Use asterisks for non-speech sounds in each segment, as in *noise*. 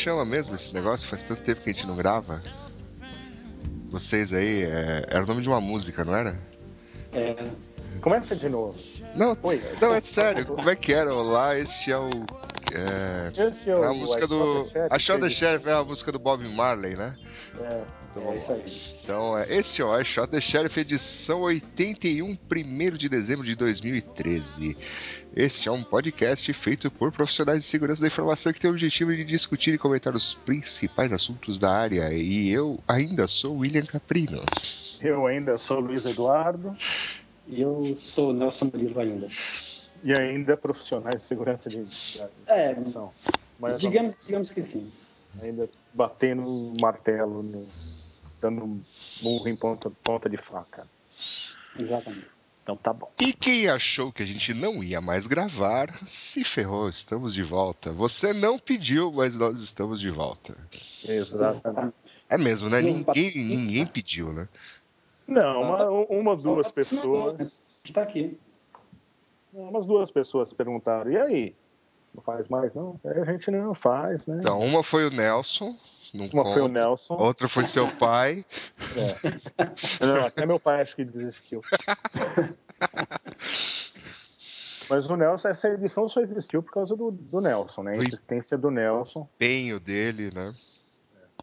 chama mesmo esse negócio? Faz tanto tempo que a gente não grava. Vocês aí, é... era o nome de uma música, não era? É, começa de novo. Não, Oi. não, é sério, como é que era? Olá, este é o. É, é é o, a música do. A Shot the Sheriff é a música do Bob Marley, né? É, Então é isso aí. Então, é, este é o Shot the Sheriff, edição 81, 1 de dezembro de 2013. Este é um podcast feito por profissionais de segurança da informação que tem o objetivo de discutir e comentar os principais assuntos da área. E eu ainda sou William Caprino. Eu ainda sou Luiz Eduardo E eu sou Nelson Murilo ainda. e ainda profissionais de segurança de É, informação. Mas digamos, digamos que sim. ainda batendo o martelo, no- dando murro em ponta, ponta de faca. Exatamente. Então tá bom. E quem achou que a gente não ia mais gravar, se ferrou, estamos de volta. Você não pediu, mas nós estamos de volta. Exatamente. É mesmo, né? Não, Ninguém, ninguém pediu, né? Não, uma, uma duas Só- pessoas. A gente tá aqui. Umas duas pessoas perguntaram, e aí? Não faz mais, não? Aí a gente não faz, né? Então, uma foi o Nelson, não Uma foi o conta. Nelson. Outra foi seu pai. É. Não, até meu pai acho que desistiu. Mas o Nelson, essa edição só existiu por causa do, do Nelson, né? A existência do Nelson, empenho dele, né?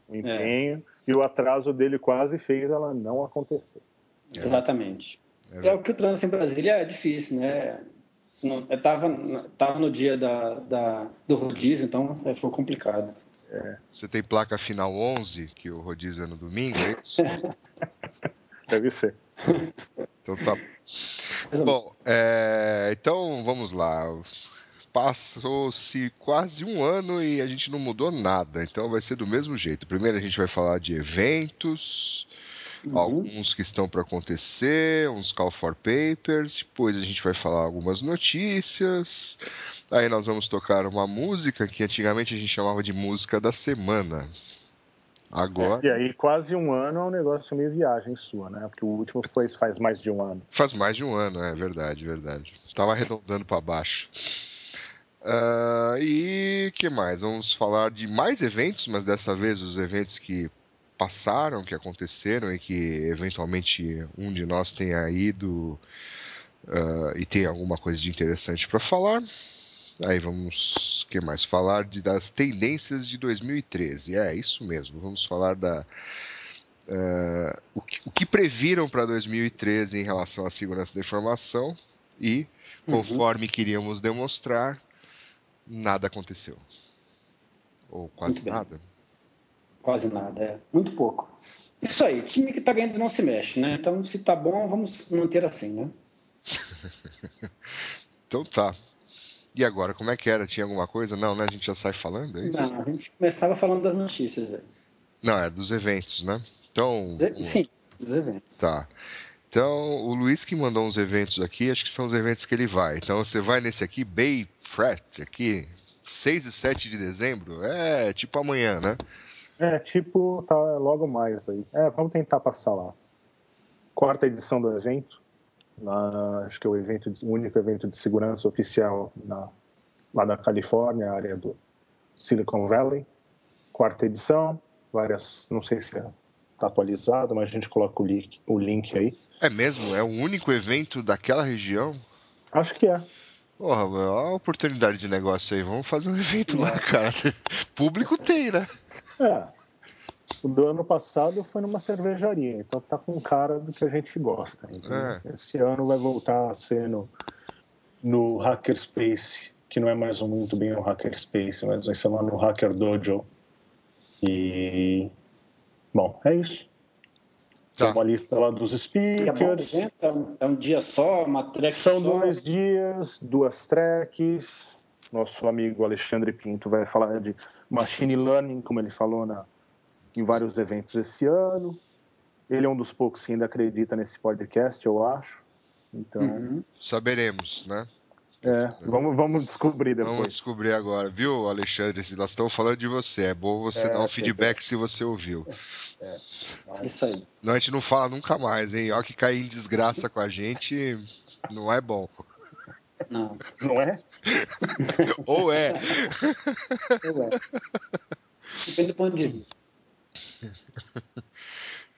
o empenho, e o atraso dele quase fez ela não acontecer. Exatamente. É É, o que o trânsito em Brasília é difícil, né? Eu tava, tava no dia da, da, do rodízio, então é, foi complicado. Você tem placa final 11, que o rodízio é no domingo, é isso? *laughs* Deve ser. Então tá. Bom, é, então vamos lá. Passou-se quase um ano e a gente não mudou nada, então vai ser do mesmo jeito. Primeiro a gente vai falar de eventos, Uhum. alguns que estão para acontecer, uns call for papers, depois a gente vai falar algumas notícias, aí nós vamos tocar uma música que antigamente a gente chamava de música da semana. Agora E aí, quase um ano é um negócio meio viagem sua, né? Porque o último foi faz mais de um ano. faz mais de um ano, é verdade, verdade. Tava arredondando para baixo. Ah, e que mais? Vamos falar de mais eventos, mas dessa vez os eventos que passaram, que aconteceram e que eventualmente um de nós tenha ido ah, e tem alguma coisa de interessante para falar. Aí vamos, que mais? Falar de, das tendências de 2013. É isso mesmo. Vamos falar da ah, o, que, o que previram para 2013 em relação à segurança da informação e conforme queríamos demonstrar, nada aconteceu. Ou quase nada. Quase nada, é. Muito pouco. Isso aí, time que tá ganhando não se mexe, né? Então, se tá bom, vamos manter assim, né? *laughs* Então tá. E agora, como é que era? Tinha alguma coisa? Não, né? A gente já sai falando, é isso? Não, a gente começava falando das notícias aí. Não, é dos eventos, né? Então, Sim, dos eventos. tá. Então, o Luiz que mandou uns eventos aqui, acho que são os eventos que ele vai. Então, você vai nesse aqui, Bay Fret, aqui, 6 e 7 de dezembro? É, tipo amanhã, né? É, tipo, tá logo mais aí. É, vamos tentar passar lá. Quarta edição do evento. na, acho que é o, evento, o único evento de segurança oficial na, lá na Califórnia, área do Silicon Valley. Quarta edição, várias, não sei se está atualizado, mas a gente coloca o link, o link aí. É mesmo? É o único evento daquela região? Acho que é. Porra, olha a oportunidade de negócio aí. Vamos fazer um evento lá, cara. *laughs* Público tem, né? É. O do ano passado foi numa cervejaria, então tá com cara do que a gente gosta. É. Esse ano vai voltar a ser no, no Hackerspace, que não é mais um, muito bem um Hackerspace, mas vai ser lá no Hacker Dojo. E. Bom, é isso. Tem Tá. uma lista lá dos É speakers. é um, é um dia só, uma track São só. dois dias, duas tracks. Nosso amigo Alexandre Pinto vai falar de machine learning, como ele falou na, em vários eventos esse ano. Ele é um dos poucos que ainda acredita nesse podcast, eu acho. Então, Uhum. Saberemos, né? É, vamos, vamos descobrir Vamos depois. descobrir agora, viu, Alexandre? Nós estamos falando de você. É bom você É, dar um feedback se você ouviu. Isso aí. Não, a gente não fala nunca mais, hein? Ó, que cair em desgraça com a gente não é bom. Não. Não é? *laughs* Ou é. Pois é. Depende do ponto de vista.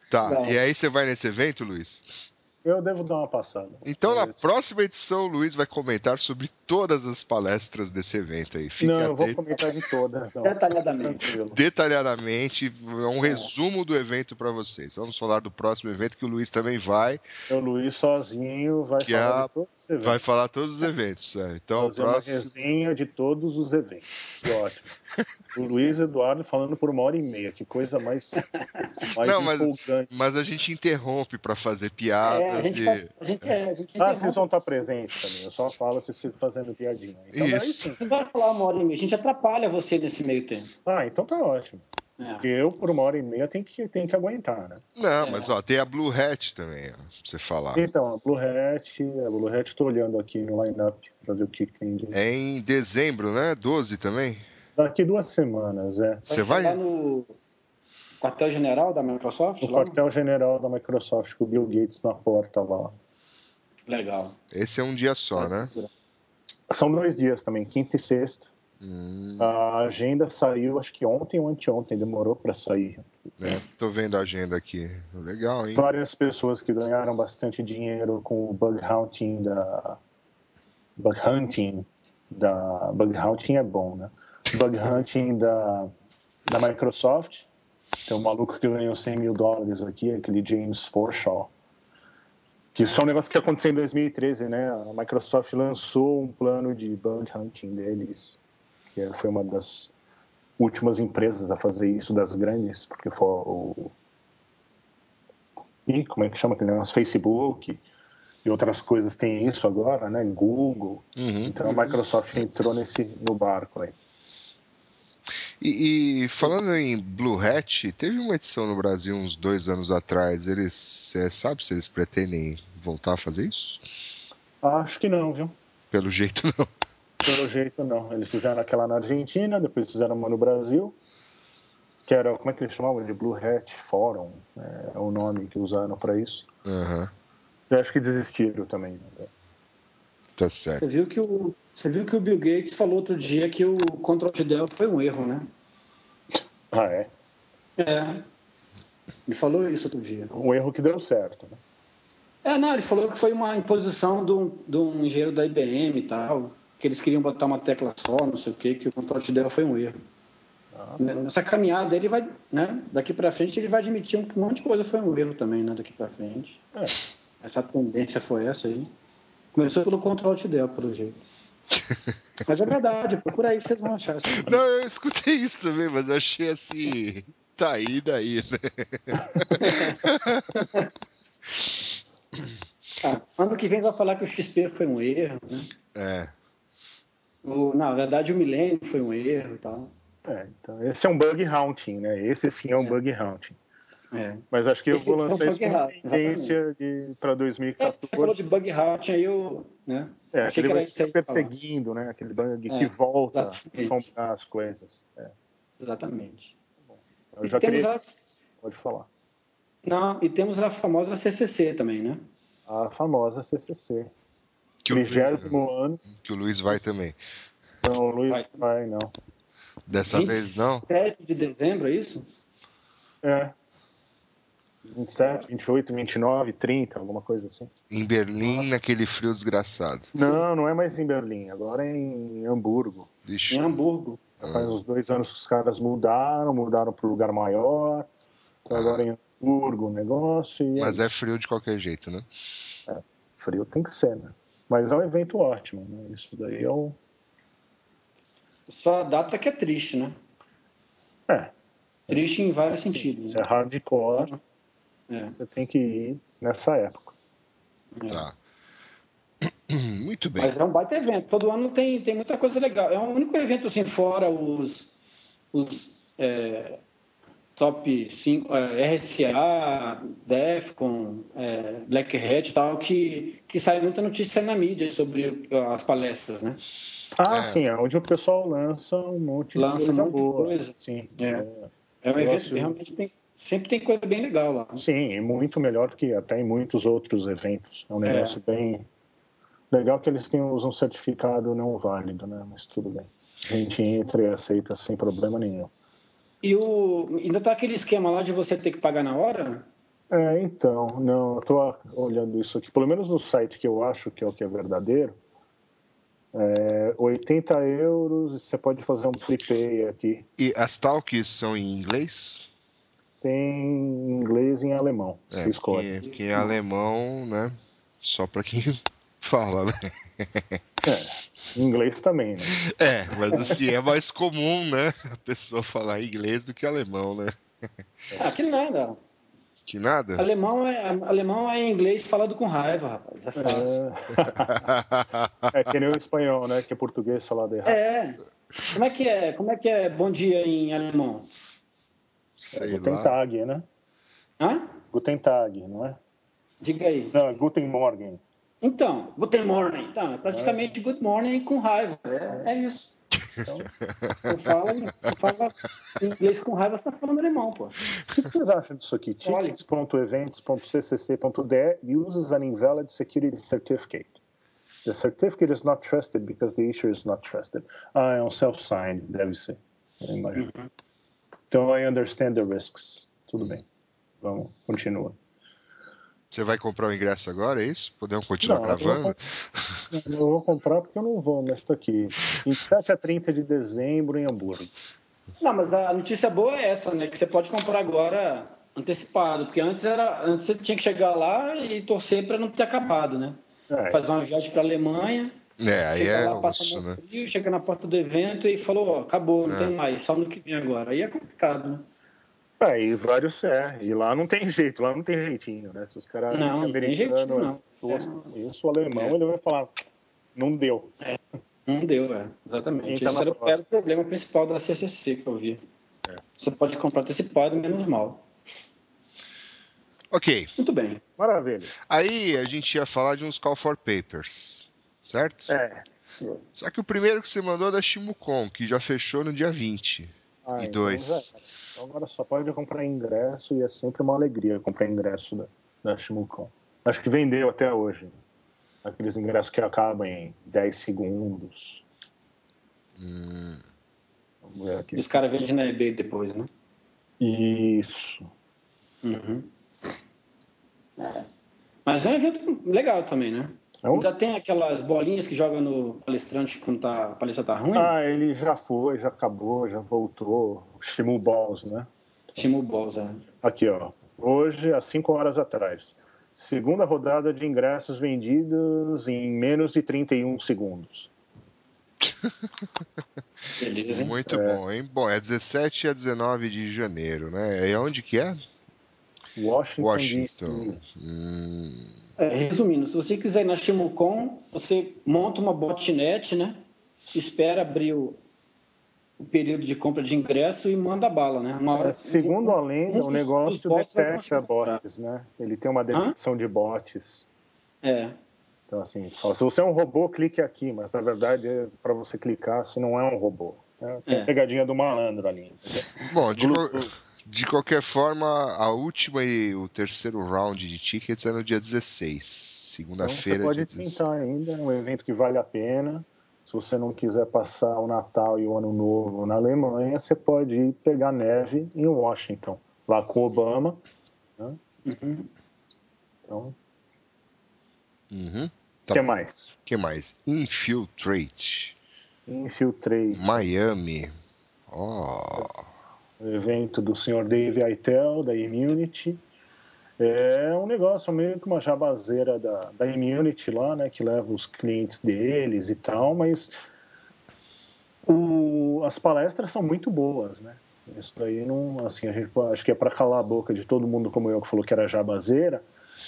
Tá. Não. E aí você vai nesse evento, Luiz? Eu devo dar uma passada. Então, na próxima edição, o Luiz vai comentar sobre todas as palestras desse evento aí. Fique Não, eu vou comentar de todas. Não. Detalhadamente. Detalhadamente. É um resumo do evento para vocês. Vamos falar do próximo evento que o Luiz também vai. O Luiz sozinho vai Que falar a- todos os eventos. Vai falar todos os eventos. é. Então, o fazer uma próximo. resenha de todos os eventos. Que ótimo. o Luiz Eduardo falando por uma hora e meia. Que coisa mais, mais Não, mas- empolgante. Mas a gente interrompe para fazer É, piadas a gente, e. faz- a gente, é, a gente Ah, vocês vão estar presentes também. Eu só falo se vocês fazendo piadinha. Então, daí Isso. sim. Não vai falar uma hora e meia, a gente atrapalha você nesse meio tempo. Ah, então tá ótimo. É. Porque eu, por uma hora e meia, tenho que, tenho que aguentar, né? Não, É. mas ó, tem a Blue Hat também, ó, pra você falar. Então, a Blue Hat, a Blue Hat, tô olhando aqui no line-up pra ver o que, que tem de. É em dezembro, né? 12 também? Daqui duas semanas, é. Você vai? lá no quartel-general da Microsoft? No lá? quartel-general da Microsoft, com o Bill Gates na porta lá. Legal. Esse é um dia só, né? São dois dias também, quinta e sexta. Hum, A agenda saiu, acho que ontem ou anteontem, demorou para sair. é, tô vendo a agenda aqui. Legal, hein? Várias pessoas que ganharam bastante dinheiro com o bug hunting da. Bug hunting da. Bug hunting é bom, né? Bug hunting da, da Microsoft. Tem um maluco que ganhou 100 mil dólares aqui, aquele James Forshaw. Que isso é um negócio que aconteceu em 2013, né? A Microsoft lançou um plano de bug hunting deles, que é, foi uma das últimas empresas a fazer isso, das grandes, porque foi o. Ih, como é que chama aquele negócio? Facebook e outras coisas têm isso agora, né? Google. Uhum. Então a Microsoft entrou nesse, no barco aí. E, e falando em Blue Hat, teve uma edição no Brasil uns dois anos atrás. Eles, você sabe se eles pretendem voltar a fazer isso? Acho que não, viu? Pelo jeito *laughs* não. Pelo jeito não. Eles fizeram aquela na Argentina, depois fizeram uma no Brasil, que era, como é que eles chamavam? De Blue Hat Forum, é o nome que usaram para isso. Aham, Eu acho que desistiram também. né? tá certo. Você viu, que o, você viu que o Bill Gates falou outro dia que o Control Del foi um erro, né? Ah, é? É. Ele falou isso outro dia. Um erro que deu certo. Né? É, não, ele falou que foi uma imposição de um, de um engenheiro da IBM e tal, que eles queriam botar uma tecla só, não sei o quê, que o Control Del foi um erro. Ah. Nessa caminhada ele vai, né? Daqui para frente ele vai admitir um monte de coisa foi um erro também, né? Daqui para frente. É. Essa tendência foi essa aí. Começou pelo Control Del, pelo jeito. *laughs* Mas é verdade, procura aí que vocês vão achar. Assim. Não, eu escutei isso também, mas eu achei assim. Tá aí, daí, né? *laughs* Ah, ano que vem vai falar que o XP foi um erro, né? É. O, na verdade o Milênio foi um erro e tal. É, então, esse é um bug hunting, né? Esse sim é um bug hunting. É. Mas acho que eu vou é lançar isso como hunting, tendência para É, você falou 2014. de bug out, aí eu. Né? É, Achei aquele que era perseguindo, né? Aquele bug É, que volta a exatamente. assombrar as coisas. É, Exatamente. eu E já temos queria... as. Pode falar. Não, e temos a famosa CCC também, né? A famosa CCC. Que o, Luiz, Trigésimo ano. que o Luiz vai também. Não, o Luiz Vai. não vai, não. Dessa vez não? 7 de dezembro, é isso? É. 27, 28, 29, 30, alguma coisa assim. Em Berlim, naquele frio desgraçado. Não, não é mais em Berlim, agora é em Hamburgo. Ixi, Em Hamburgo. Já Faz uns dois anos que os caras mudaram, mudaram para um lugar maior. Então agora é em Hamburgo o negócio. E mas é frio de qualquer jeito, né? frio tem que ser, né? Mas é um evento ótimo, né? Isso daí é o. Só a data que é triste, né? É, Triste em vários sentidos. se né? é hardcore, É. você tem que ir nessa época. Tá. *clears throat* Muito bem. Mas é um baita evento. Todo ano tem, tem muita coisa legal. É o único evento, assim, fora os, os é, top 5, é, RSA, Defcon, é, Black Hat e tal, que, que sai muita notícia na mídia sobre as palestras, né? Ah, É. sim, é onde o pessoal lança um monte de Lança coisa um monte de boa. coisa. Sim, É. é. É um Eu evento que realmente tem, sempre tem coisa bem legal lá. né? Sim, e muito melhor do que até em muitos outros eventos. É um negócio bem legal que eles têm usam certificado não válido, né? Mas tudo bem. A gente entra e aceita sem problema nenhum. E o, ainda tá aquele esquema lá de você ter que pagar na hora? É, então, não, eu tô olhando isso aqui, pelo menos no site que eu acho que é o que é verdadeiro, é 80 euros e você pode fazer um prepay aqui. E as talks são em inglês? Tem em inglês e em alemão, É, você escolhe. porque, porque em alemão, né? Só pra quem *laughs* fala, né? É, *laughs* em inglês também, né? É, mas assim, é mais comum, né? A pessoa falar inglês do que alemão, né? Ah, que nada. Que nada? Alemão é, alemão é inglês falado com raiva, rapaz. É. É, é que nem o espanhol, né? Que é português falado errado. É. Como é que é? Como é que é bom dia em alemão? Sei Guten lá. Tag, né? Hã? Guten Tag, não é? Diga aí. Não, é Guten Morgen. Então, Guten Morning. Então, é praticamente Good Morning com raiva. É, é isso. Então, Você fala, você fala inglês com raiva, você tá falando alemão, pô. o que vocês acham disso aqui? Tickets.events.ccc.de uses an invalid security certificate. The certificate is not trusted because the issuer is not trusted. Ah, é um self-signed, deve ser. Eu imagino. Então, I understand the risks. Tudo bem. Vamos, continua. Você vai comprar o ingresso agora, é isso? Podemos continuar Não, eu vou gravando? Não, eu vou comprar porque eu não vou, mas estou aqui. 27 a 30 de dezembro em Hamburgo. Não, mas a notícia boa é essa, né? Que você pode comprar agora antecipado, porque antes era, antes você tinha que chegar lá e torcer para não ter acabado, né? É, Fazer uma viagem para Alemanha, É, aí é lá, no né? frio, chega na porta do evento e falou, ó, acabou, não É. tem mais, só no que vem agora. Aí é complicado, né? É, e vários é. E lá não tem jeito, lá não tem jeitinho, né? Se os caras Não, não tem jeitinho, não. tosco, Isso, o alemão, ele vai falar, não deu. Não deu, é. Exatamente. Tá Esse era o problema principal da CCC que eu vi. É. Você pode comprar antecipado, menos mal. Ok. Muito bem. Maravilha. Aí a gente ia falar de uns call for papers, certo? É. Só que o primeiro que você mandou é da Shimucon, que já fechou no dia 20. Ah, E então dois. Então agora só pode comprar ingresso e é sempre uma alegria comprar ingresso da, da Shimucon. Acho que vendeu até hoje. Aqueles ingressos que acabam em 10 segundos. Hum, Vamos ver aqui. E os caras vendem na eBay depois, né? Isso. Uhum. É. Mas é um evento legal também, né? É um- Ainda tem aquelas bolinhas que joga no palestrante quando tá, a palestra tá ruim. Ah, ele já foi, já acabou, já voltou. Shimu Balls, né? Shimu Balls, é. Aqui, ó. Hoje, às 5 horas atrás. Segunda rodada de ingressos vendidos em menos de 31 segundos. *laughs* Beleza, hein? muito É. bom, hein? Bom, é 17 a 19 de janeiro, né? E onde que é? Washington, Washington. DC. Hum, É, resumindo, se você quiser ir na Shimucon, você monta uma botnet, né? Espera abrir o, o período de compra de ingresso e manda bala, né? Hora- É, segundo a lenda, um o negócio dos bots vai detecta bots, né? Ele tem uma detecção de bots. É. Então, assim, fala, se você é um robô, clique aqui, mas na verdade é para você clicar se não é um robô. É, tem É. a pegadinha do malandro ali. entendeu? Bom, de, qual- De qualquer forma, a última e o terceiro round de tickets é no dia 16, Então, segunda-feira, você pode dia 16. tentar ainda, é um evento que vale a pena. Se você não quiser passar o Natal e o Ano Novo na Alemanha, você pode ir pegar neve em Washington, lá com o Obama. Uhum. Então, Uhum. o Tá que bom. mais? que mais? Infiltrate, Infiltrate, Miami. Ó, evento do Sr. Dave Aitel, da Immunity. É um negócio meio que uma jabazeira da, da Immunity lá, né? Que leva os clientes deles e tal, mas o- as palestras são muito boas, né? Isso daí não, assim, a gente acho que é para calar a boca de todo mundo como eu que falou que era jabazeira.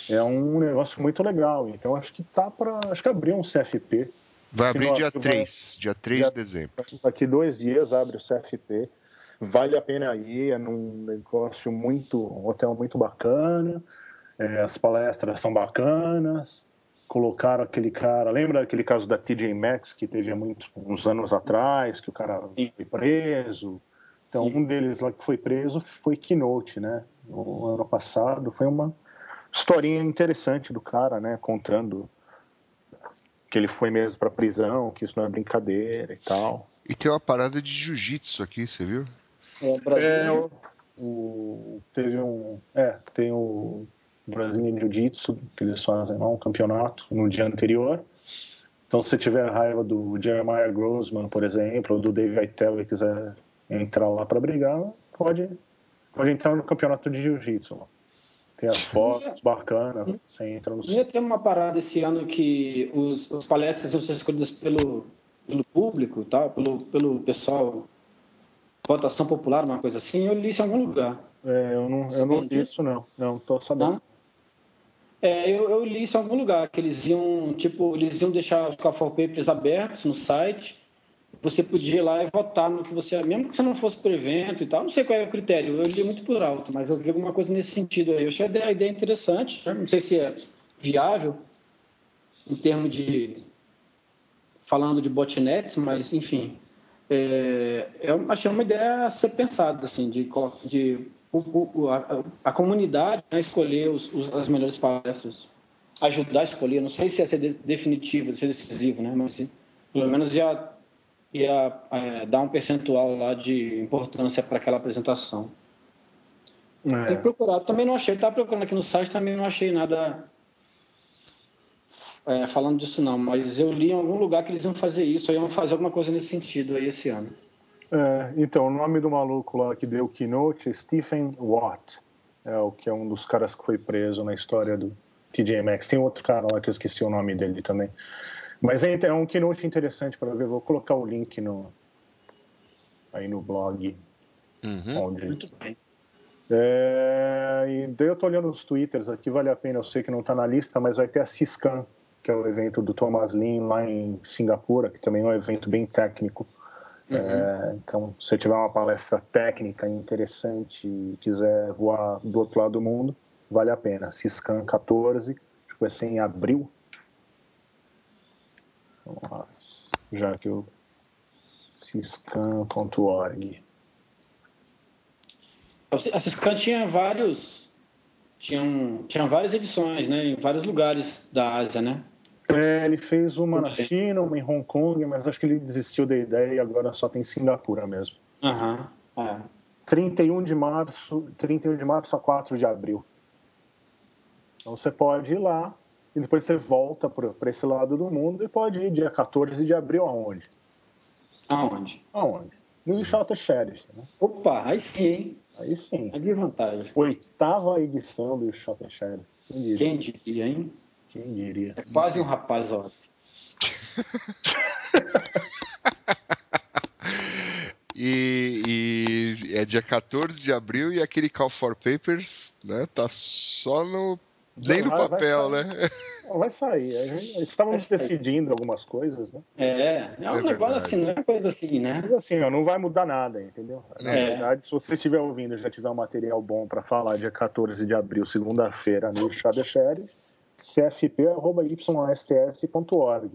É um negócio muito legal. Então acho que tá para, acho que abriu um CFP. vai abrir dia vai- 3, dia 3 dia- de dezembro. Daqui dois dias abre o CFP. Vale a pena ir, é num negócio muito, um hotel muito bacana. é, as palestras são bacanas. Colocaram aquele cara, lembra aquele caso da TJ Maxx que teve há muito, uns anos atrás, que o cara Sim. foi preso. Então, Sim. um deles lá que foi preso foi Keynote, né? No ano passado. Foi uma historinha interessante do cara, né? Contando que ele foi mesmo para prisão, que isso não é brincadeira e tal. E tem uma parada de jiu-jitsu aqui, você viu? É, Brasil, É, o, o- teve um. É, tem o Brazilian Jiu-Jitsu, que eles fazem lá, um campeonato no dia anterior. Então, se tiver raiva do Jeremiah Grossman, por exemplo, ou do Dave Aitel e quiser entrar lá para brigar, pode, pode entrar no campeonato de Jiu-Jitsu. Tem as *laughs* fotos bacanas, você entra no. Ia ter uma parada esse ano que os, os palestras iam ser escolhidas pelo, pelo público, tá? pelo, pelo pessoal, votação popular, uma coisa assim. Eu li isso em algum lugar. É, eu não, eu não vi isso, não. Não, tô sabendo. Não? É, eu, eu li isso em algum lugar, que eles iam, tipo, eles iam deixar os call for papers abertos no site. Você podia ir lá e votar no que você, mesmo que você não fosse para o evento e tal, não sei qual é o critério, eu li muito por alto, mas eu vi alguma coisa nesse sentido aí. Eu achei a ideia interessante, né? não sei se é viável em termos de falando de botnets, mas enfim, é, eu achei uma ideia a ser pensada, assim, de, de o- a, a comunidade né, escolher os- os- as melhores palestras, ajudar a escolher. Não sei se ia ser de- definitivo, ser decisivo, né? Mas pelo menos ia, ia é, dar um percentual lá de importância para aquela apresentação. Tem que É. procurar. Também não achei. Estava procurando aqui no site, também não achei nada é, falando disso não. Mas eu li em algum lugar que eles iam fazer isso, iam fazer alguma coisa nesse sentido aí esse ano. É, então, o nome do maluco lá que deu o keynote é Stephen Watt, é o que é um dos caras que foi preso na história do TJ Maxx. Tem outro cara lá que eu esqueci o nome dele também. Mas é, é um keynote interessante para ver. Vou colocar o link no, aí no blog. Uhum. Onde... Muito bem. É, e daí eu tô olhando os twitters aqui, vale a pena, eu sei que não tá na lista, mas vai ter a Ciscan, que é o evento do Thomas Lin lá em Singapura, que também é um evento bem técnico. É, então, se você tiver uma palestra técnica interessante e quiser voar do outro lado do mundo, vale a pena. Ciscan 14, acho que vai ser em abril. Vamos lá, já que eu. Ciscan.org. A Ciscan tinha vários. Tinham, tinha várias edições, né? Em vários lugares da Ásia, né? É, ele fez uma na China, uma em Hong Kong, mas acho que ele desistiu da ideia e agora só tem Singapura mesmo. Aham. É. 31 de março, 31 de março a 4 de abril. Então você pode ir lá e depois você volta para esse lado do mundo e pode ir dia 14 de abril aonde? Aonde? Aonde? No Shota Sheriff, né? Opa, aí sim, hein? Aí sim. Aí de vantagem. Oitava edição do Shota Sheriff. Quem diria, hein? Quem diria? É quase um rapaz, ó. *laughs* E, e é dia 14 de abril e aquele Call for Papers, né? Tá só no. Nem no Vai- vai papel, sair. né? Vai sair. Estávamos Vai sair. decidindo algumas coisas, né? É, é um É negócio verdade. assim, não é uma coisa assim, né? Mas assim, ó, não vai mudar nada, entendeu? Na É. verdade, se você estiver ouvindo e já tiver um material bom para falar dia 14 de abril, segunda-feira, no Chabechères, cfp.ysts.org.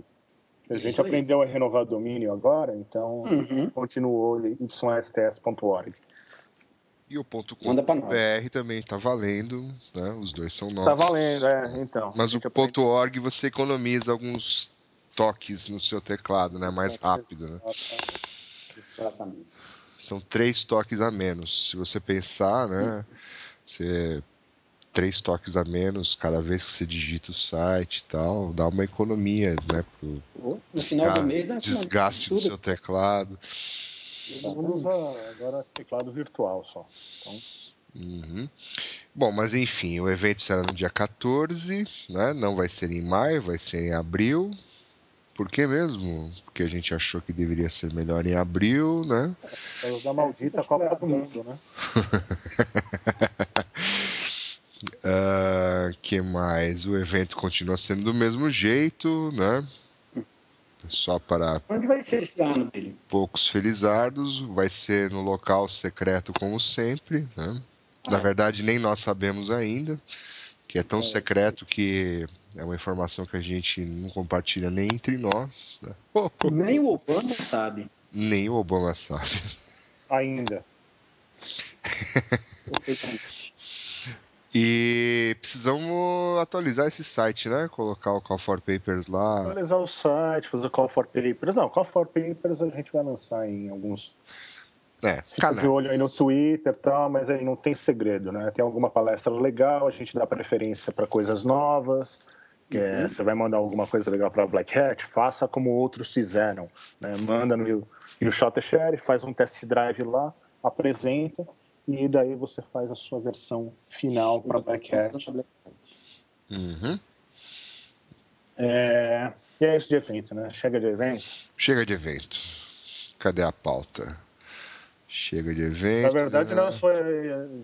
A Isso gente aí. aprendeu a renovar o domínio agora, então Uhum. continuou ysts.org. E o ponto também está valendo, né? Os dois são Tá nossos. valendo, é, então. Mas o ponto .org você economiza alguns toques no seu teclado, né? Mais rápido, né? Exatamente. São três toques a menos. Se você pensar, né? Você três toques a menos cada vez que você digita o site e tal, dá uma economia, né? Pro No final do mês, né? desgaste do seu teclado. Mundo usa agora teclado virtual só. Então, Uhum. Bom, mas enfim, o evento será no dia 14, né? Não vai ser em maio, vai ser em abril. Por que mesmo? Porque a gente achou que deveria ser melhor em abril, né? da maldita Copa do Mundo, né? *laughs* Ah, que mais? O evento continua sendo do mesmo jeito, né? Só para Onde vai ser esse ano, Billy? poucos felizardos. Vai ser no local secreto, como sempre, né? Na Ah. verdade, nem nós sabemos ainda, que é tão secreto que é uma informação que a gente não compartilha nem entre nós. né? *laughs* Nem o Obama sabe. Nem o Obama sabe. Ainda. E precisamos atualizar esse site, né? Colocar o Call for Papers lá. Atualizar o site, fazer call for papers. Não, call for papers a gente vai lançar em alguns. É, Fica de olho aí no. Twitter e tal, mas aí não tem segredo, né? Tem alguma palestra legal, a gente dá preferência para coisas novas. que é, Uhum. Você vai mandar alguma coisa legal para Black Hat, faça como outros fizeram. Né? Manda no, no Shot Share, faz um test drive lá, apresenta, e daí você faz a sua versão final para Black. Uhum. É, e é isso de evento, né? Chega de evento. Chega de evento. Cadê a pauta? Chega de evento. Na verdade, né? na sua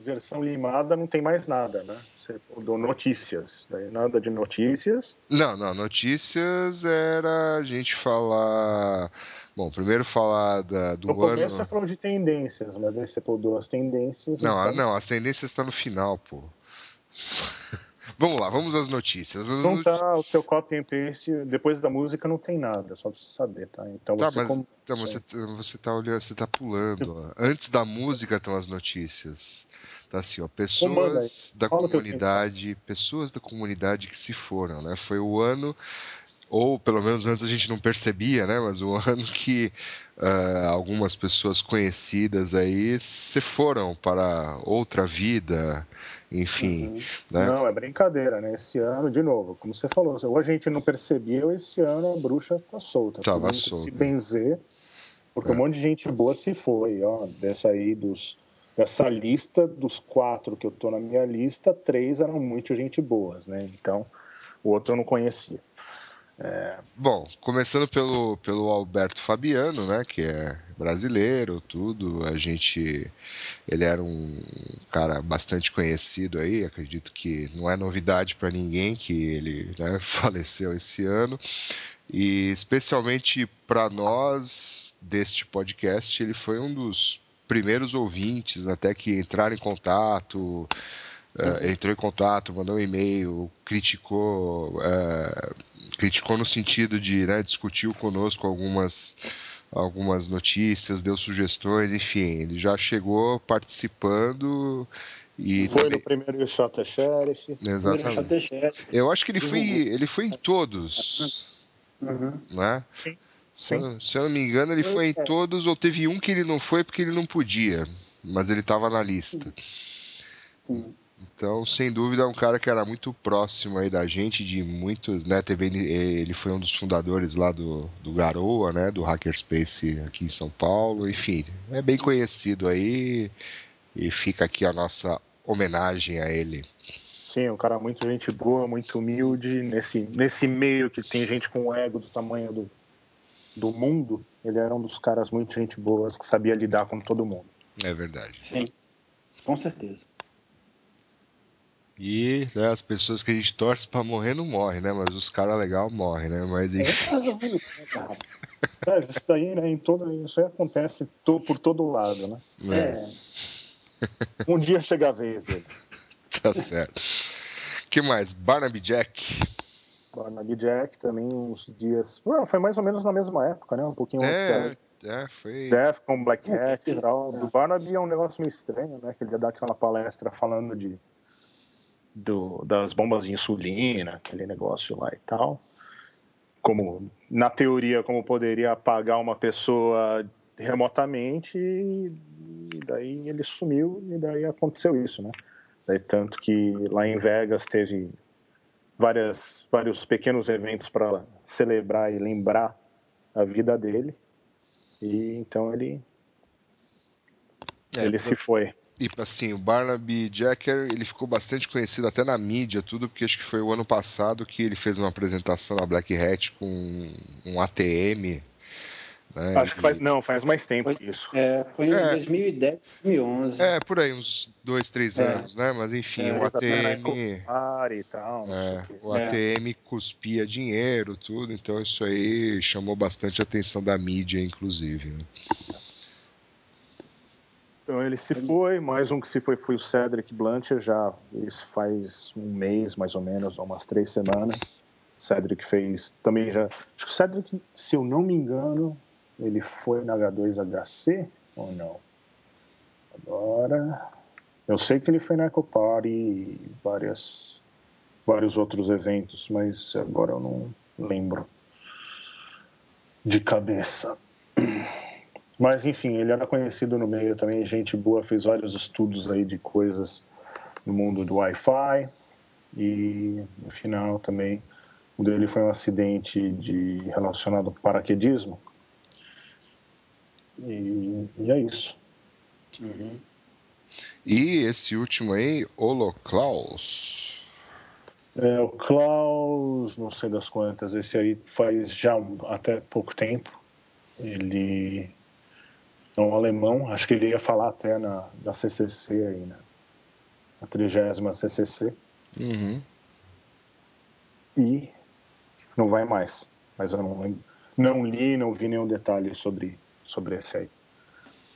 versão limada não tem mais nada, né? Você mudou notícias. Daí nada de notícias. Não, não. Notícias era a gente falar. Bom, primeiro falar da- do No começo você ano. falou de tendências, mas aí você mudou as tendências. Não, então- não, as tendências estão no final, pô. *laughs* vamos lá, vamos às notícias. As Não noti- tá o seu copy and paste, depois da música não tem nada, só pra você saber, tá? Então Tá, você mas como- então, você, você tá olhando, você tá pulando. ó. *laughs* Antes da música estão as notícias. Tá assim, ó, pessoas da Fala comunidade, pessoas da comunidade que se foram, né? Foi o ano ou pelo menos antes a gente não percebia, né? Mas o *laughs* ano que ah, algumas pessoas conhecidas aí se foram para outra vida, enfim, Uhum. né? Não, é brincadeira, né? Esse ano, de novo, como você falou, ou a gente não percebeu, esse ano a bruxa tá solta. Tava solta. Se benzer, porque É. um monte de gente boa se foi, ó. Dessa aí, dos, dessa lista, dos quatro que eu tô na minha lista, três eram muito gente boas, né? Então, o outro eu não conhecia. Bom, começando pelo, pelo Alberto Fabiano, né, que é brasileiro, tudo, a gente, ele era um cara bastante conhecido aí, acredito que não é novidade para ninguém que ele né, *laughs* faleceu esse ano, e especialmente para nós deste podcast, ele foi um dos primeiros ouvintes até que entraram em contato, eh, entrou em contato, mandou um e-mail, criticou, eh, criticou no sentido de né, discutiu conosco algumas algumas notícias, deu sugestões, enfim, ele já chegou participando e Foi também- no primeiro Shot é Sheriff. exatamente. Eu acho que ele foi ele foi em todos, Uhum. né? Sim. Se eu, se eu não me engano, ele foi em todos ou teve um que ele não foi porque ele não podia, mas ele estava na lista. Sim. Então, sem dúvida, é um cara que era muito próximo aí da gente, de muitos, né? Teve, ele foi um dos fundadores lá do, do Garoa, né? Do Hackerspace aqui em São Paulo. Enfim, é bem conhecido aí e fica aqui a nossa homenagem a ele. Sim, um cara muito gente boa, muito humilde. Nesse, nesse meio que tem gente com o ego do tamanho do, do mundo, ele era um dos caras muito gente boas que sabia lidar com todo mundo. É verdade. Sim. Com certeza. E né, as pessoas que a gente torce pra morrer não morrem, né? Mas os caras legal morrem, né? Mas enfim. Mas isso daí, né, em todo, isso aí acontece to- por todo lado, né? né, É. Um dia chega a vez dele. *laughs* Tá certo. que mais? Barnaby Jack. Barnaby Jack também uns dias. Não, foi mais ou menos na mesma época, né? Um pouquinho antes É. É, foi. Defcon, Black Hat e tal. Do Barnaby é um negócio meio estranho, né? Que ele ia dar aquela palestra falando de do, das bombas de insulina, aquele negócio lá e tal. Como, na teoria, como poderia apagar uma pessoa remotamente e daí ele sumiu e daí aconteceu isso, né? Daí, tanto que lá em Vegas teve várias, vários pequenos eventos para celebrar e lembrar a vida dele e então ele É, ele se foi. E assim, o Barnaby Jacker, ele ficou bastante conhecido até na mídia, tudo, porque acho que foi o ano passado que ele fez uma apresentação na Black Hat com um ATM. Né? Acho que faz não, faz mais tempo que isso. É, foi em É. 2010, 2011. É, por aí, uns dois, três É. anos, né? Mas enfim, É, o ATM. E tal. É, o É. ATM cuspia dinheiro, tudo, então isso aí chamou bastante a atenção da mídia, inclusive. né? Então ele se foi, mais um que se foi foi o Cedric Blanchard, já isso faz um mês mais ou menos, ou umas três semanas. Cedric fez também já. Acho que o Cedric, se eu não me engano, ele foi na H2HC ou não? Agora. Eu sei que ele foi na Eco Party e várias, vários outros eventos, mas agora eu não lembro de cabeça. Mas enfim, ele era conhecido no meio também, gente boa, fez vários estudos aí de coisas no mundo do Wi-Fi e no final também o dele foi um acidente de relacionado ao paraquedismo. E, e é isso. Uhum. E esse último aí, Holoclaus. É, o Klaus, não sei das quantas, esse aí faz já até pouco tempo. Ele um alemão, acho que ele ia falar até na, na CCC aí, né? A trigésima CCC. Uhum. E não vai mais. Mas eu não lembro. Não li, não vi nenhum detalhe sobre, sobre esse aí.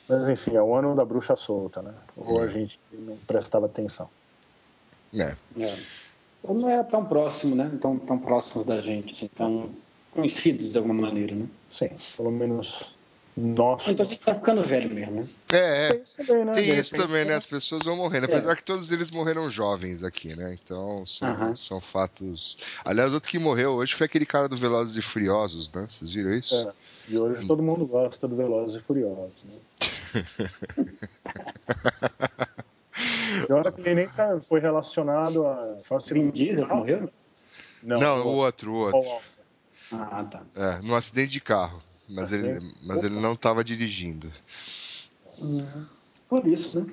Mas enfim, é o ano da bruxa solta, né? Ou a gente não prestava atenção. É. É. Ou não é tão próximo, né? Tão, tão próximos da gente, assim, tão conhecidos de alguma maneira, né? Sim, pelo menos Ou Então a gente tá ficando velho mesmo, né? É, é. Tem isso também, né? Tem isso também, né? As pessoas vão morrendo. É. Apesar que todos eles morreram jovens aqui, né? Então são, Aham. são fatos. Aliás, outro que morreu hoje foi aquele cara do Velozes e Furiosos, né? Vocês viram isso? É, e hoje todo mundo gosta do Velozes e Furiosos. Né? *laughs* Pior é que ele nem tá- foi relacionado a. Foi um Vin Diesel morreu? Não, Não, o outro, o outro. Ah, tá. É, num acidente de carro. Mas ele, mas ele não estava dirigindo. Por isso, né?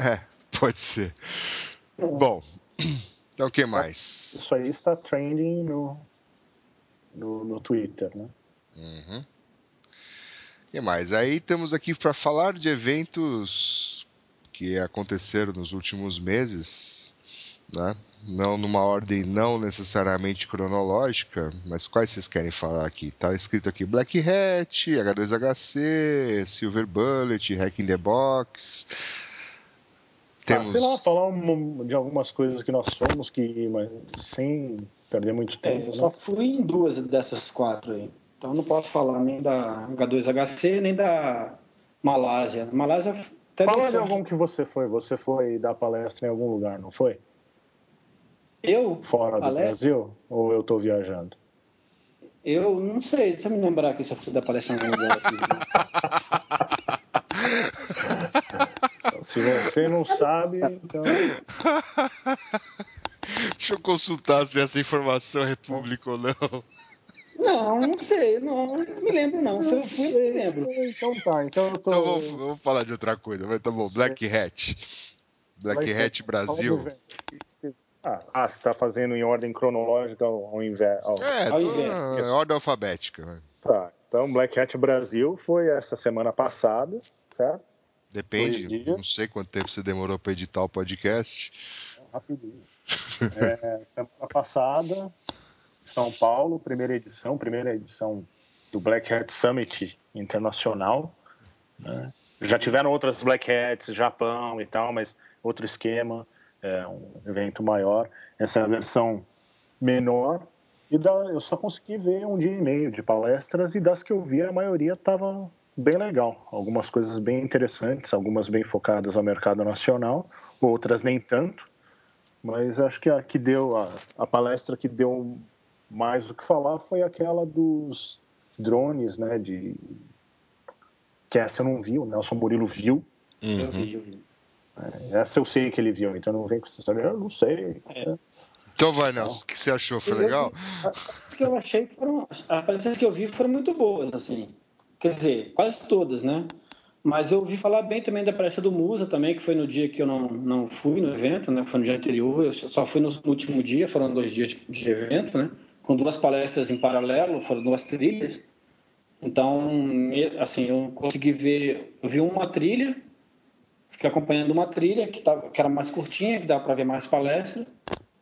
É, pode ser. Bom, então o que mais? Isso aí está trending no, no, no Twitter, né? Uhum. O que mais? Aí temos aqui para falar de eventos que aconteceram nos últimos meses, né? Não numa ordem não necessariamente cronológica, mas quais vocês querem falar aqui? Tá escrito aqui Black Hat, H2HC, Silver Bullet, Hack in the Box. Temos... Ah, sei lá, falar um- de algumas coisas que nós somos, que, mas sem perder muito É, tempo. eu né? só fui em duas dessas quatro aí. Então não posso falar nem da H2HC, nem da Malásia. Malásia até Fala de algum que você foi. Você foi dar palestra em algum lugar, não foi? Eu? Fora do Palestra? Brasil? Ou eu estou viajando? Eu não sei, deixa eu me lembrar aqui se eu fui dar palestra em algum lugar aqui. Se você não sabe, então. Deixa eu consultar se essa informação é pública ou não. Não, não sei, não, não me lembro não. Se eu fui, eu me lembro. Então tá, então eu tô. Então vamos, vamos falar de outra coisa, mas tá bom. Black Hat. Black Hat Brasil. Ah, ah, você está fazendo em ordem cronológica ao, ao invés. ao- É, Ao tô invés, ordem alfabética. né? Tá, então Black Hat Brasil foi essa semana passada, certo? Depende, não sei quanto tempo você demorou para editar o podcast. Rapidinho. É, *laughs* semana passada, São Paulo, primeira edição, primeira edição do Black Hat Summit Internacional. né? Já tiveram outras Black Hats, Japão e tal, mas outro esquema, é um evento maior. Essa é a versão menor, E da, eu só consegui ver um dia e meio de palestras e das que eu vi, a maioria estava bem legal. Algumas coisas bem interessantes, algumas bem focadas ao mercado nacional, outras nem tanto. Mas acho que a que deu a, a palestra que deu mais o que falar foi aquela dos drones, né? De que essa eu não vi, o Nelson Murilo viu. Uhum. Eu vi, eu vi. É, essa eu sei que ele viu, então não vem com essa história. Eu não sei. É. Então vai, Nelson. O que você achou? Foi legal? As que eu achei foram. As palestras que eu vi foram muito boas, assim. Quer dizer, quase todas, né? Mas eu ouvi falar bem também da palestra do Musa também, que foi no dia que eu não, não fui no evento, né? Foi no dia anterior, eu só fui no, último dia, foram dois dias de evento, né? Com duas palestras em paralelo, foram duas trilhas. Então, assim, eu consegui ver, eu vi uma trilha, fiquei acompanhando uma trilha que, tava, que era mais curtinha, que dava para ver mais palestras.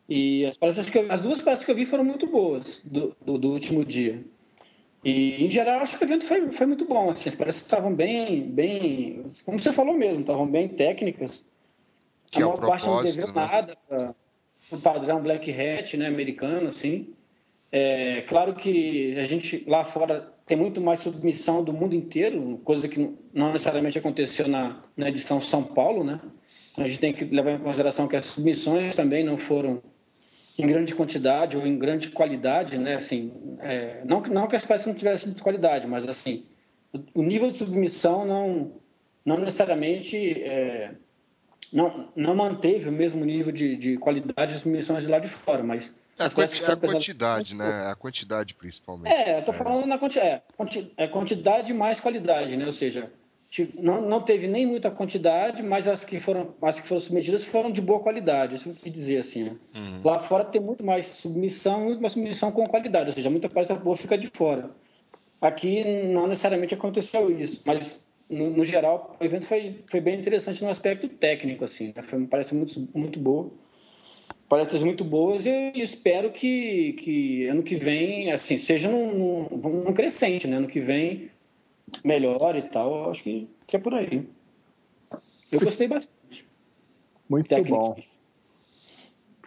E as palestras que eu, as duas palestras que eu vi foram muito boas do, do, do, último dia. E em geral acho que o evento foi, foi muito bom. Assim, as palestras estavam bem, bem, como você falou mesmo, estavam bem técnicas. Que a é maior parte não devia né? nada para o padrão Black Hat, né, americano, assim. É claro que a gente lá fora tem muito mais submissão do mundo inteiro, coisa que não necessariamente aconteceu na, na edição São Paulo, né? A gente tem que levar em consideração que as submissões também não foram em grande quantidade ou em grande qualidade, né? Assim, é, não, não que as peças não tivessem de qualidade, mas assim, o, o nível de submissão não, não necessariamente é, não, não manteve o mesmo nível de, de qualidade de submissões de lá de fora, mas a, quanti a quantidade, né? A quantidade principalmente. É, eu tô falando na quanti é, quanti é quantidade mais qualidade, né? Ou seja, não, não teve nem muita quantidade, mas as que foram, as que foram submetidas foram de boa qualidade, isso que dizer assim. Né? Uhum. Lá fora tem muito mais submissão, muito mais submissão com qualidade, ou seja, muita coisa boa fica de fora. Aqui não necessariamente aconteceu isso, mas no, no geral o evento foi, foi bem interessante no aspecto técnico, assim, né? foi, parece muito, muito boa. Palestras muito boas e espero que, que ano que vem, assim, seja num, num, num crescente, né? Ano que vem melhor e tal, acho que, que é por aí. Eu gostei bastante. Muito bom.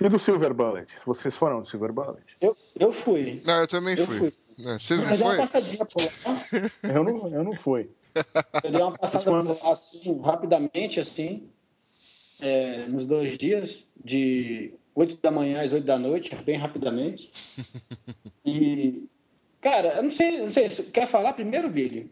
E do Silver Bullet? Vocês foram do Silver Bullet? Eu, eu fui. Não, eu também eu fui. fui. É, você não Mas foi? É por lá. eu, não, eu não fui. Eu dei uma passada assim, rapidamente, assim, é, nos dois dias, de 8 da manhã às 8 da noite, bem rapidamente. *laughs* E, cara, eu não sei, não sei, quer falar primeiro, Billy?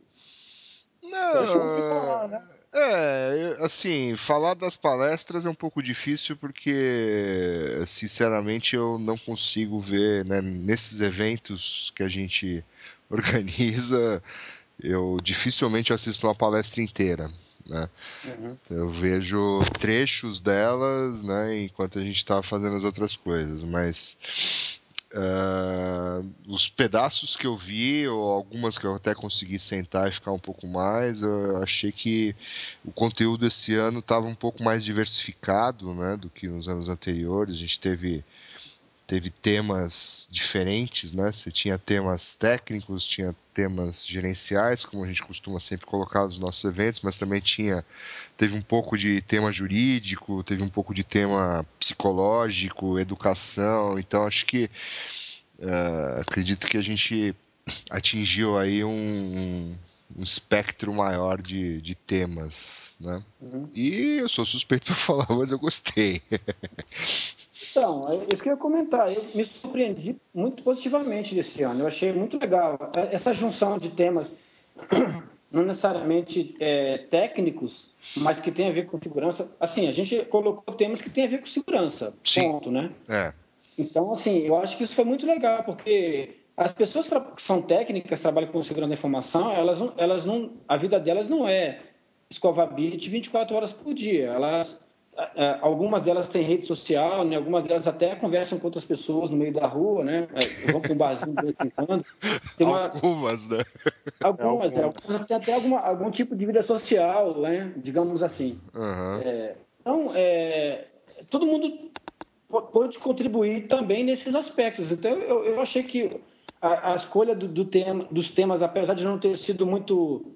Não, falar, né? É, assim, falar das palestras é um pouco difícil porque, sinceramente, eu não consigo ver, né, nesses eventos que a gente *laughs* organiza, eu dificilmente assisto uma palestra inteira. Né? Uhum. Eu vejo trechos delas, né, enquanto a gente está fazendo as outras coisas, mas Uh, os pedaços que eu vi, ou algumas que eu até consegui sentar e ficar um pouco mais, eu achei que o conteúdo esse ano estava um pouco mais diversificado né, do que nos anos anteriores. A gente teve teve temas diferentes, né? Você tinha temas técnicos, tinha temas gerenciais, como a gente costuma sempre colocar nos nossos eventos, mas também tinha teve um pouco de tema jurídico, teve um pouco de tema psicológico, educação. Então acho que uh, acredito que a gente atingiu aí um, um espectro maior de, de temas, né? Uhum. E eu sou suspeito para *laughs* falar, mas eu gostei. Então, é isso que eu ia comentar. Eu me surpreendi muito positivamente desse ano. Eu achei muito legal essa junção de temas, *clears throat* não necessariamente é, técnicos, mas que tem a ver com segurança. Assim, a gente colocou temas que tem a ver com segurança, Sim. ponto, né? É. Então, assim, eu acho que isso foi muito legal, porque as pessoas que são técnicas, trabalham com segurança da informação, elas, elas não, a vida delas não é escovar bit 24 horas por dia. Elas é, algumas delas têm rede social, né? algumas delas até conversam com outras pessoas no meio da rua, né? É, vão para um barzinho de vez em quando. Uma... Algumas, né? Algumas, né? Algumas têm até alguma, algum tipo de vida social, né? Digamos assim. Uhum. É, então, é, todo mundo pode contribuir também nesses aspectos. Então, eu, eu achei que a, a escolha do, do tema, dos temas, apesar de não ter sido muito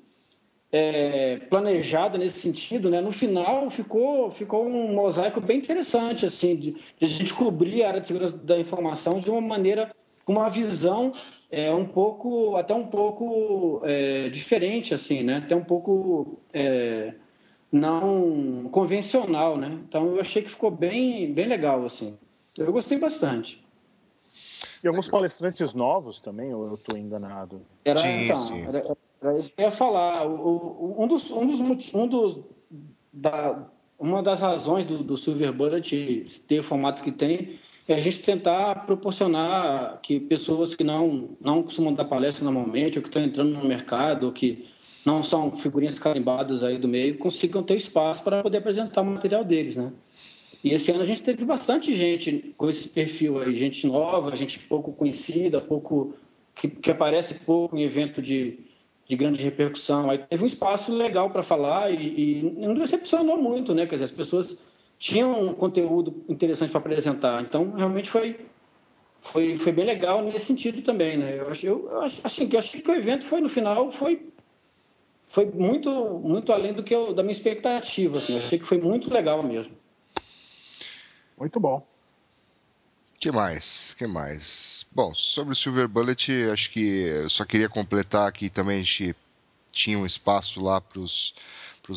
é, planejada nesse sentido, né? No final ficou ficou um mosaico bem interessante assim de, de a gente cobrir a área de segurança da informação de uma maneira com uma visão é, um pouco, até um pouco é, diferente, assim, né? Até um pouco é, não convencional, né? Então eu achei que ficou bem, bem legal, assim. Eu gostei bastante. E alguns palestrantes novos também, ou eu estou enganado? Era, sim, então, sim. Era, eu ia falar. Um dos, um dos, um dos da, uma das razões do, do Silver Bullet ter o formato que tem é a gente tentar proporcionar que pessoas que não, não costumam dar palestra normalmente, ou que estão entrando no mercado, ou que não são figurinhas carimbadas aí do meio, consigam ter espaço para poder apresentar o material deles, né? E esse ano a gente teve bastante gente com esse perfil aí, gente nova, gente pouco conhecida, pouco que, que aparece pouco em evento de, de grande repercussão. Aí teve um espaço legal para falar e, e não decepcionou muito, né? Quer dizer, as pessoas tinham um conteúdo interessante para apresentar. Então, realmente foi, foi, foi bem legal nesse sentido também, né? Eu, acho, eu, assim, eu achei que o evento foi, no final, foi, foi muito, muito além do que eu, da minha expectativa. Assim. Eu achei que foi muito legal mesmo. Muito bom. Que mais? que mais? Bom, sobre o Silver Bullet, acho que eu só queria completar aqui também a gente tinha um espaço lá para os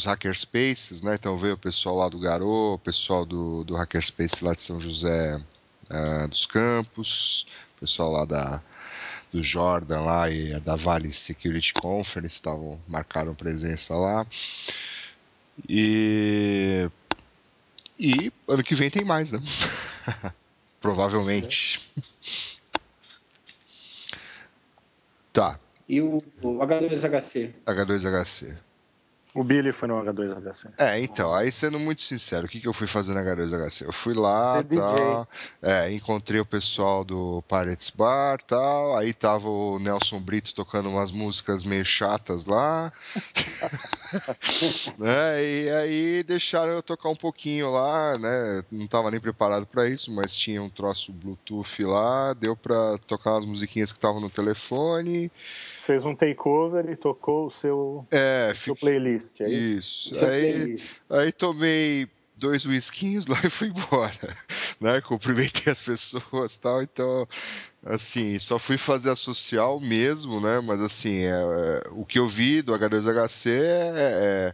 hackerspaces, né? Então veio o pessoal lá do Garou, o pessoal do, do hackerspace lá de São José uh, dos Campos, o pessoal lá da do Jordan lá e da Vale Security Conference estavam marcaram presença lá. E e ano que vem tem mais, né? *laughs* Provavelmente. tá. E o, o H2HC? H2HC. O Billy foi no H2HC. É, então, aí sendo muito sincero, o que, que eu fui fazer no H2HC? Eu fui lá, tal, é, encontrei o pessoal do Pirates Bar tal, aí tava o Nelson Brito tocando umas músicas meio chatas lá. *laughs* né, e aí deixaram eu tocar um pouquinho lá, né? Não tava nem preparado para isso, mas tinha um troço Bluetooth lá, deu pra tocar umas musiquinhas que estavam no telefone fez um takeover e tocou o seu, é, seu playlist. É isso. isso. Aí, playlist. aí tomei dois whiskinhos *laughs* lá e fui embora, né? Cumprimentei as pessoas tal, então assim, só fui fazer a social mesmo, né? Mas assim, é, é, o que eu vi do H2HC é, é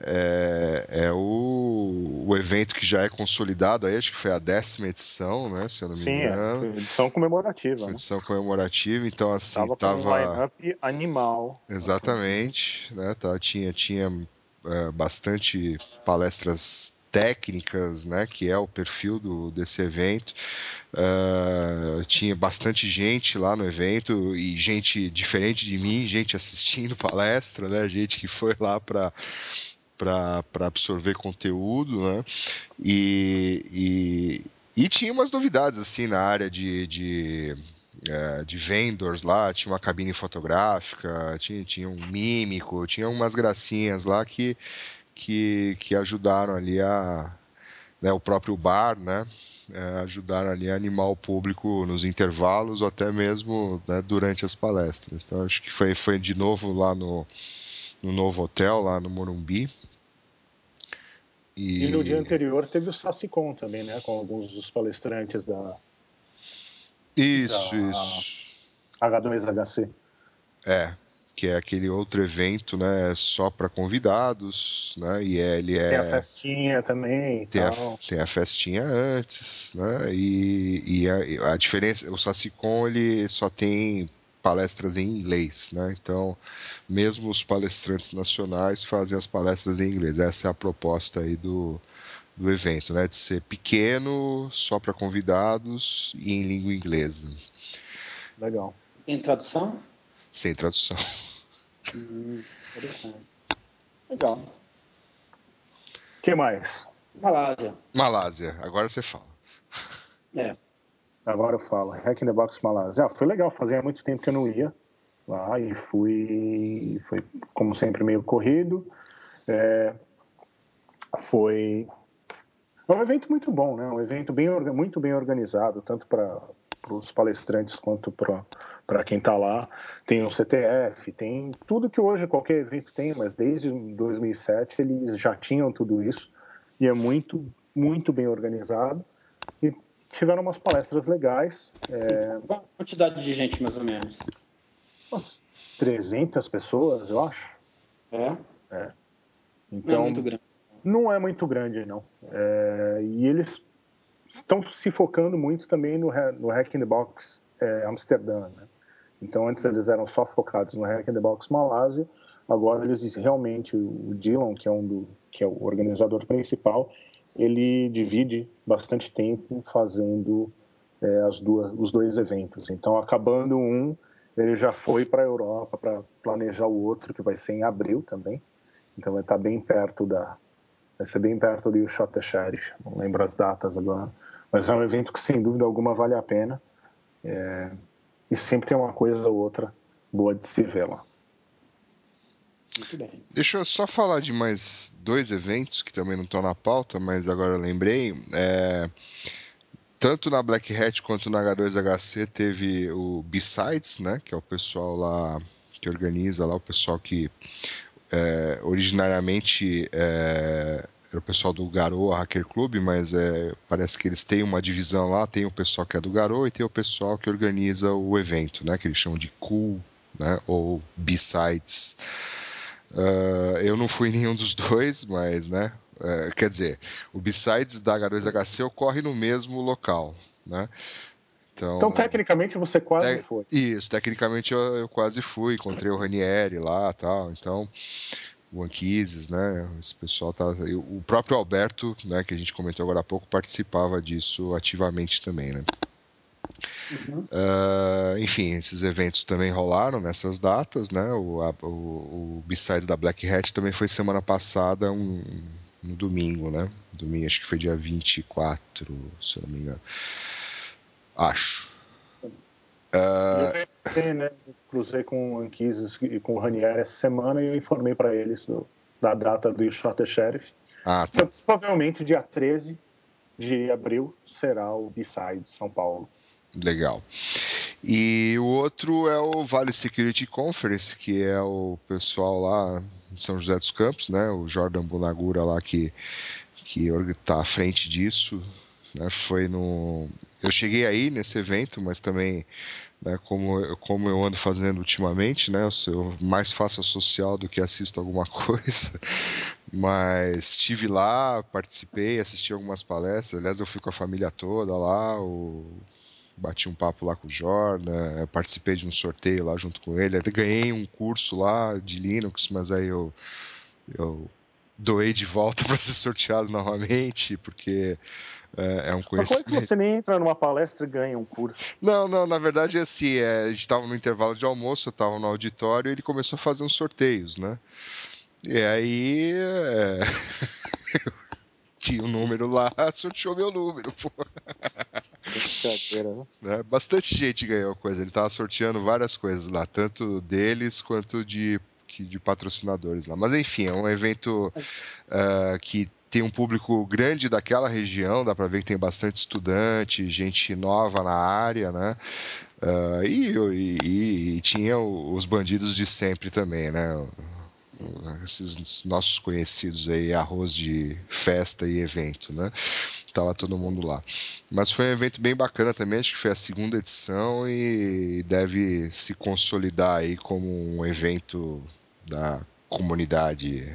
é, é o, o, evento que já é consolidado, aí acho que foi a décima edição, né? Se eu não me Sim, é. engano. É, edição comemorativa. Né? Edição comemorativa, então assim, tava. tava... Um animal. Exatamente, né? Tá, tinha tinha é, bastante palestras técnicas, né, que é o perfil do, desse evento. Uh, tinha bastante gente lá no evento e gente diferente de mim, gente assistindo palestra, né, gente que foi lá para para absorver conteúdo, né? E, e, e, tinha umas novidades assim na área de, de, é, de vendors lá, tinha uma cabine fotográfica, tinha, tinha um mímico, tinha umas gracinhas lá que, que, que ajudaram ali a né, o próprio bar, né? É, ajudaram ali a animar o público nos intervalos ou até mesmo né, durante as palestras. Então acho que foi, foi de novo lá no, no novo hotel lá no Morumbi. E... e no dia anterior teve o Sassicon também, né? Com alguns dos palestrantes da. Isso, da isso. H2HC. É, que é aquele outro evento, né, só para convidados, né, e é, ele é... Tem a festinha também tem, a, tem a festinha antes, né, e, e a, a, diferença, o Sassicon, ele só tem palestras em inglês, né? Então, mesmo os palestrantes nacionais fazem as palestras em inglês. Essa é a proposta aí do, do evento, né? De ser pequeno, só para convidados e em língua inglesa. Legal. Tem tradução? Sem tradução. Hum, interessante. Legal. O que mais? Malásia. Malásia, agora você fala. É. Agora eu falo, Hack in the Box Malásia. Ah, foi legal, fazia muito tempo que eu não ia lá e fui, foi como sempre meio corrido. É, foi um evento muito bom, né? Um evento bem, muito bem organizado, tanto para os palestrantes quanto para quem está lá. Tem o CTF, tem tudo que hoje qualquer evento tem, mas desde 2007 eles já tinham tudo isso e é muito, muito bem organizado. Tiveram umas palestras legais. É, Qual a quantidade de gente, mais ou menos? umas 300 pessoas, eu acho. É? Então, Não é muito grande. Não é muito grande, não. É, e eles estão se focando muito também no, no Hack in the Box é, Amsterdã. Né? Então, antes eles eram só focados no Hack in the Box Malásia. Agora eles realmente, o Dylan, que é, um do, que é o organizador principal, ele divide bastante tempo fazendo é, as duas, os dois eventos. Então, acabando um, ele já foi para a Europa para planejar o outro, que vai ser em abril também. Então, vai estar bem perto da, Vai ser bem perto do Shot não lembro as datas agora. Mas é um evento que, sem dúvida alguma, vale a pena. É, E sempre tem uma coisa ou outra boa de se ver lá. Muito bem. Deixa eu só falar de mais dois eventos que também não estão na pauta, mas agora lembrei. É, tanto na Black Hat quanto na H2HC teve o Besides, né? Que é o pessoal lá que organiza lá, o pessoal que é, originariamente é, era o pessoal do Garou Hacker Club, mas é, parece que eles têm uma divisão lá, tem o pessoal que é do Garou e tem o pessoal que organiza o evento, né? Que eles chamam de Cool, né? Ou Besides. Uh, eu não fui *laughs* nenhum dos dois, mas, né? uh, quer dizer, o Besides da H2HC ocorre no mesmo local, né? Então, Então, tecnicamente, você quase Te- foi. isso, tecnicamente eu, eu quase fui, encontrei o Ranieri lá tal, então o Anquises, né? Esse pessoal tá. O próprio Alberto, né, que a gente comentou agora há pouco, participava disso ativamente também, né? Uhum. Ah, enfim, esses eventos também rolaram nessas datas, né? O, a- o, o Besides da Black Hat também foi semana passada, um, no domingo, né? Domingo, acho que foi dia 24, se eu não me engano. Acho. Ah, Eu cruzei, né, cruzei com o Anquises e com o Ranieri essa semana e eu informei para eles do- da data do Shot the Sheriff. ah, tá. Provavelmente dia 13 de abril será o B-Side São Paulo. Legal. E o outro é o Vale Security Conference, que é o pessoal lá de São José dos Campos, né? O Jordan Bunagura lá que que está à frente disso, né? Foi no eu cheguei aí nesse evento, mas também né, como, como eu ando fazendo ultimamente, né? Eu mais faço a social do que assisto alguma *laughs* coisa. Mas estive lá, participei, assisti algumas palestras. Aliás, eu fui com a família toda lá. O, bati um papo lá com o Jordan, participei de um sorteio lá junto com ele. Até ganhei um curso lá de Linux, mas aí eu, eu doei de volta *laughs* para ser sorteado novamente, porque é, é um Uma coisa que conhecimento. você nem entra numa palestra e ganha um curso. Não, não, na verdade é assim, é, a gente estava no intervalo de almoço, eu estava no auditório e ele começou a fazer uns sorteios, né? E aí é, *laughs* tinha um número lá, *laughs* sorteou meu número, pô. Né? né? Bastante gente ganhou coisa, ele estava sorteando várias coisas lá, tanto deles quanto de, de patrocinadores lá. Mas enfim, é um evento ah, que tem um público grande daquela região, dá para ver que tem bastante estudante, gente nova na área, né? Ah, e, e- e tinha os bandidos de sempre também, né? Esses nossos conhecidos aí, arroz de festa e evento, né? Tava todo mundo lá. Mas foi um evento bem bacana também, acho que foi a segunda edição e deve se consolidar aí como um evento da comunidade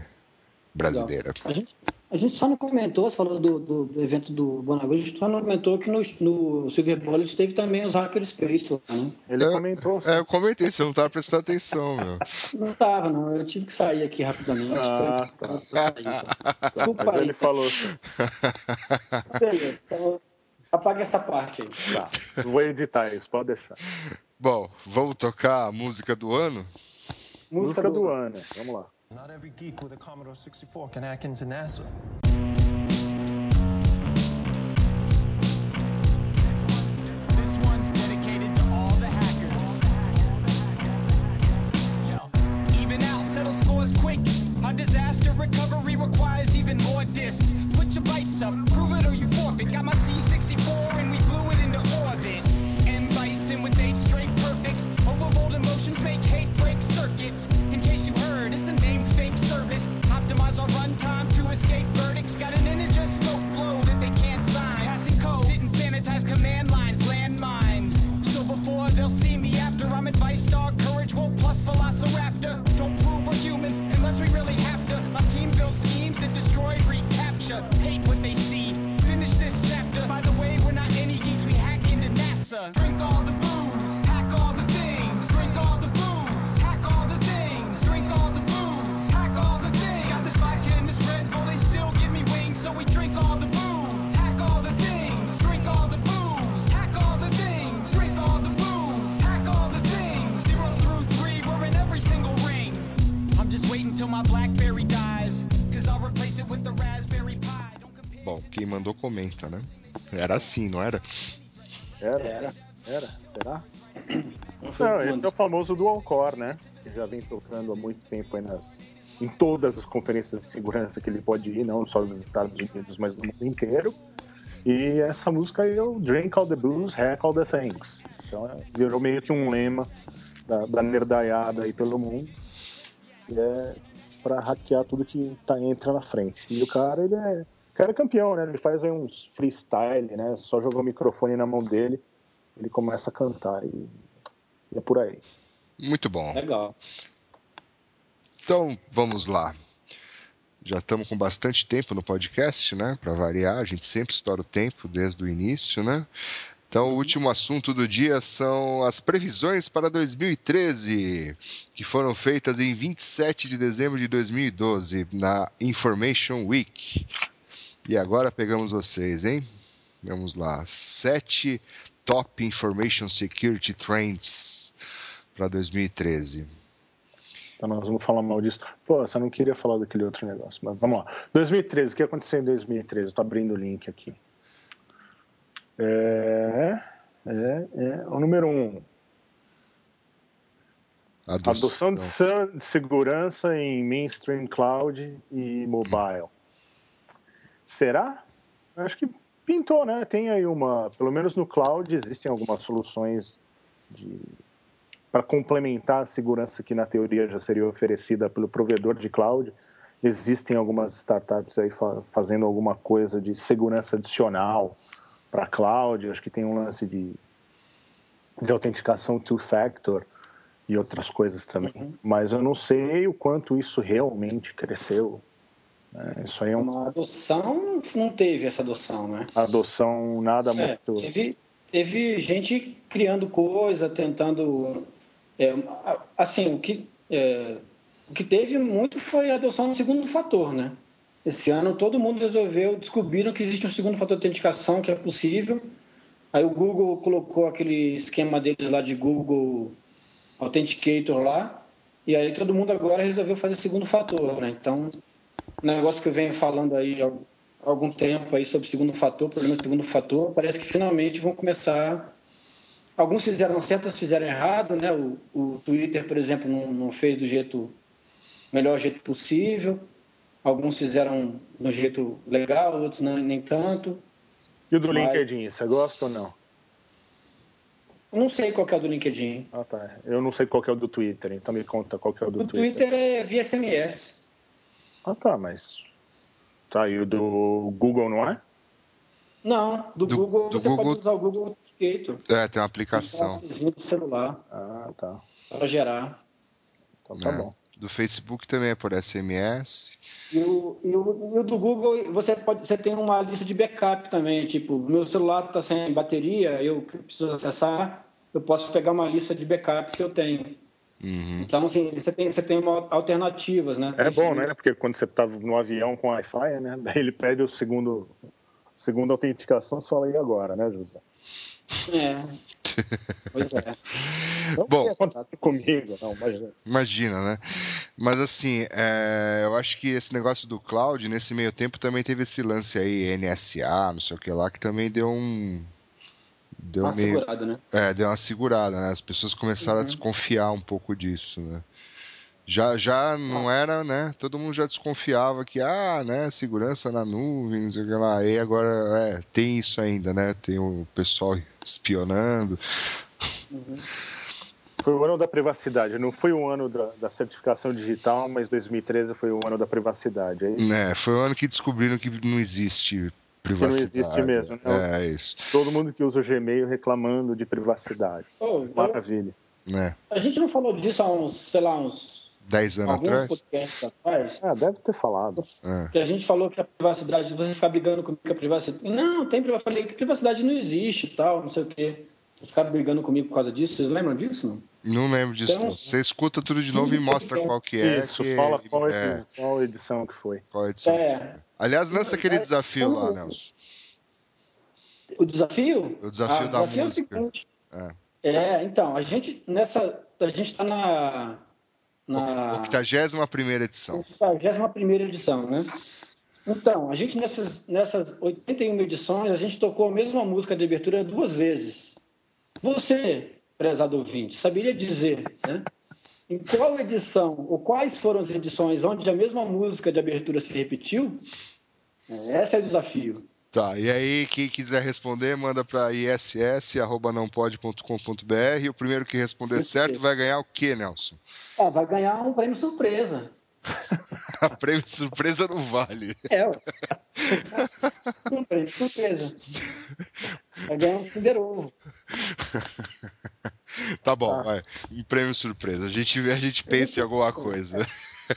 brasileira. A gente, a gente só não comentou, você falou do, do, do evento do Bonagura, a gente só não comentou que no, no Silver Bullet teve também os Hacker Space lá, né? Ele Eu- comentou. É, eu comentei, você não tava prestando atenção, meu. Não tava, não. Eu tive que sair aqui rapidamente. Ah, pra- pra sair, tá? Desculpa Mas aí. ele falou. Beleza, então apaga essa parte aí. Tá, vou editar isso, pode deixar. Bom, vamos tocar a música do ano? Música do ano, vamos lá. Not every geek with a Commodore 64 can hack into NASA. This one's dedicated to all the hackers. Even out, settle scores quick. Our disaster recovery requires even more discs. Put your bites up, prove it or you forfeit. Got my C64 and we blew it into orbit. M Bison with eight straight perfects. Overload emotions make hate break A runtime run time to escape verdicts. Got an integer scope flow that they can't sign. Passing code, didn't sanitize command lines, landmine. So before they'll see me after, I'm advice dog, courage woke plus velociraptor. Don't prove we're human unless we really have to. My team built schemes and destroy recapture. Hate what they see. Finish this chapter. By the way, we're not any geeks, we hack into NASA. Drink all the Bom, quem mandou comenta, né? Era assim, não era? Era, Era. era, será? Não esse é o famoso dual core, né? Que já vem tocando há muito tempo aí nas, em todas as conferências de segurança que ele pode ir, não só dos Estados Unidos, mas do mundo inteiro. E essa música aí é o Drink All the Booze, Hack All the Things. Então é, virou meio que um lema da, da nerdaiada aí pelo mundo. Que é pra hackear tudo que tá, entra na frente. E o cara, ele é, o cara é campeão, né? Ele faz aí uns freestyle, né? Só joga o microfone na mão dele, ele começa a cantar e, e é por aí. Muito bom. Legal. Então, vamos lá. Já estamos com bastante tempo no podcast, né? Para variar, a gente sempre estoura o tempo desde o início, né? Então, o último assunto do dia são as previsões para 2013, que foram feitas em 27 de dezembro de 2012, na Information Week. E agora pegamos vocês, hein? Vamos lá. Sete Top Information Security Trends para 2013. Então nós vamos falar mal disso. Pô, você não queria falar daquele outro negócio, mas vamos lá. 2013, o que aconteceu em 2013? Estou abrindo o link aqui. É, é, é. O número um, adoção de, san- de segurança em mainstream cloud e mobile. Será? Acho que pintou, né? Tem aí uma, pelo menos no cloud existem algumas soluções de para complementar a segurança que na teoria já seria oferecida pelo provedor de cloud. Existem algumas startups aí fa- fazendo alguma coisa de segurança adicional para cloud. Acho que tem um lance de, de autenticação two-factor e outras coisas também. Mas eu não sei o quanto isso realmente cresceu. né? Isso aí é uma Uma adoção não teve essa adoção, né? adoção nada É, muito. teve, teve gente criando coisa, tentando. é, a- assim, o que, é, o que teve muito foi a adoção do segundo fator, né? Esse ano todo mundo resolveu, descobriram que existe um segundo fator de autenticação que é possível. Aí o Google colocou aquele esquema deles lá de Google Authenticator lá, e aí todo mundo agora resolveu fazer segundo fator, né? Então, negócio que eu venho falando aí há algum tempo aí sobre segundo fator, problema de segundo fator, parece que finalmente vão começar. Alguns fizeram certo, outros fizeram errado, né? O, o Twitter, por exemplo, não, não fez do jeito melhor jeito possível. Alguns fizeram do jeito legal, outros não, nem tanto. E o do Mas- LinkedIn, você gosta ou não? Eu não sei qual que é o do LinkedIn. Ah, tá. Eu não sei qual que é o do Twitter, então me conta qual que é o do O Twitter é via SMS. Ah, tá, mas. Tá, e o do Google não é? Não, do, Do- Google do você Google- pode usar o Google Authenticator. É, tem uma aplicação. Um do celular Ah, tá. para gerar. Então tá É. bom. Do Facebook também é por SMS. E o, e o, e o do Google, você, pode, você tem uma lista de backup também. Tipo, meu celular está sem bateria, eu preciso acessar, eu posso pegar uma lista de backup que eu tenho. Uhum. Então, assim, você tem, você tem uma, alternativas, né? É bom, né? Porque quando você tá no avião com Wi-Fi, né? Daí ele pede o segundo. Segunda autenticação, você fala aí agora, né, José? É. Pois é. Não Bom. comigo, não, imagina. Imagina, né? Mas assim, é, eu acho que esse negócio do cloud, nesse meio tempo, também teve esse lance aí, NSA, não sei o que lá, que também deu um. Deu Uma meio. segurada, né? É, deu uma segurada, né? As pessoas começaram a desconfiar um pouco disso, né? Já, já não era, né? Todo mundo já desconfiava que, ah, né, segurança na nuvem, não sei o que lá. E agora, é, tem isso ainda, né? Tem o pessoal *laughs* espionando. Foi o ano da privacidade. Não foi o ano da, da certificação digital, mas 2013 foi o ano da privacidade. É isso? É, foi o ano que descobriram que não existe privacidade. existe mesmo, não. É, isso. Todo mundo que usa o Gmail reclamando de privacidade. Eu- Maravilha. Né? a gente não falou disso há uns, sei lá, uns Dez anos alguns atrás? atrás. Ah, deve ter falado. É. Que a gente falou que a privacidade, você ficar brigando comigo que a privacidade. Não, tem privacidade. Eu falei que privacidade não existe e tal, não sei o quê. Vocês ficaram brigando comigo por causa disso? Vocês lembram disso? Não? Não lembro disso. Então- não. Você escuta tudo de novo e mostra qual que é. Isso, que- fala qual, é, qual edição que foi. qual edição. É. Aliás, lança aquele É, desafio lá, Nelson. O desafio? O desafio Ah, da desafio música. É o seguinte. É. É, então, a gente nessa. A gente está na, na 81 edição. 81 edição, né? Então, a gente nessas, nessas 81 edições, a gente tocou a mesma música de abertura duas vezes. Você, prezado ouvinte, saberia dizer, né? Em qual edição, ou quais foram as edições onde a mesma música de abertura se repetiu? Esse é o desafio. Tá, e aí quem quiser responder, manda para iss@nãopode.com.br. O primeiro que responder certo vai ganhar o quê, Nelson? Ah, vai ganhar um prêmio surpresa. A *laughs* prêmio surpresa no vale. É, *laughs* um prêmio surpresa. Vai ganhar um Kinder Ovo. *laughs* Tá bom, vai. Um prêmio surpresa. A gente, a gente pensa em alguma coisa.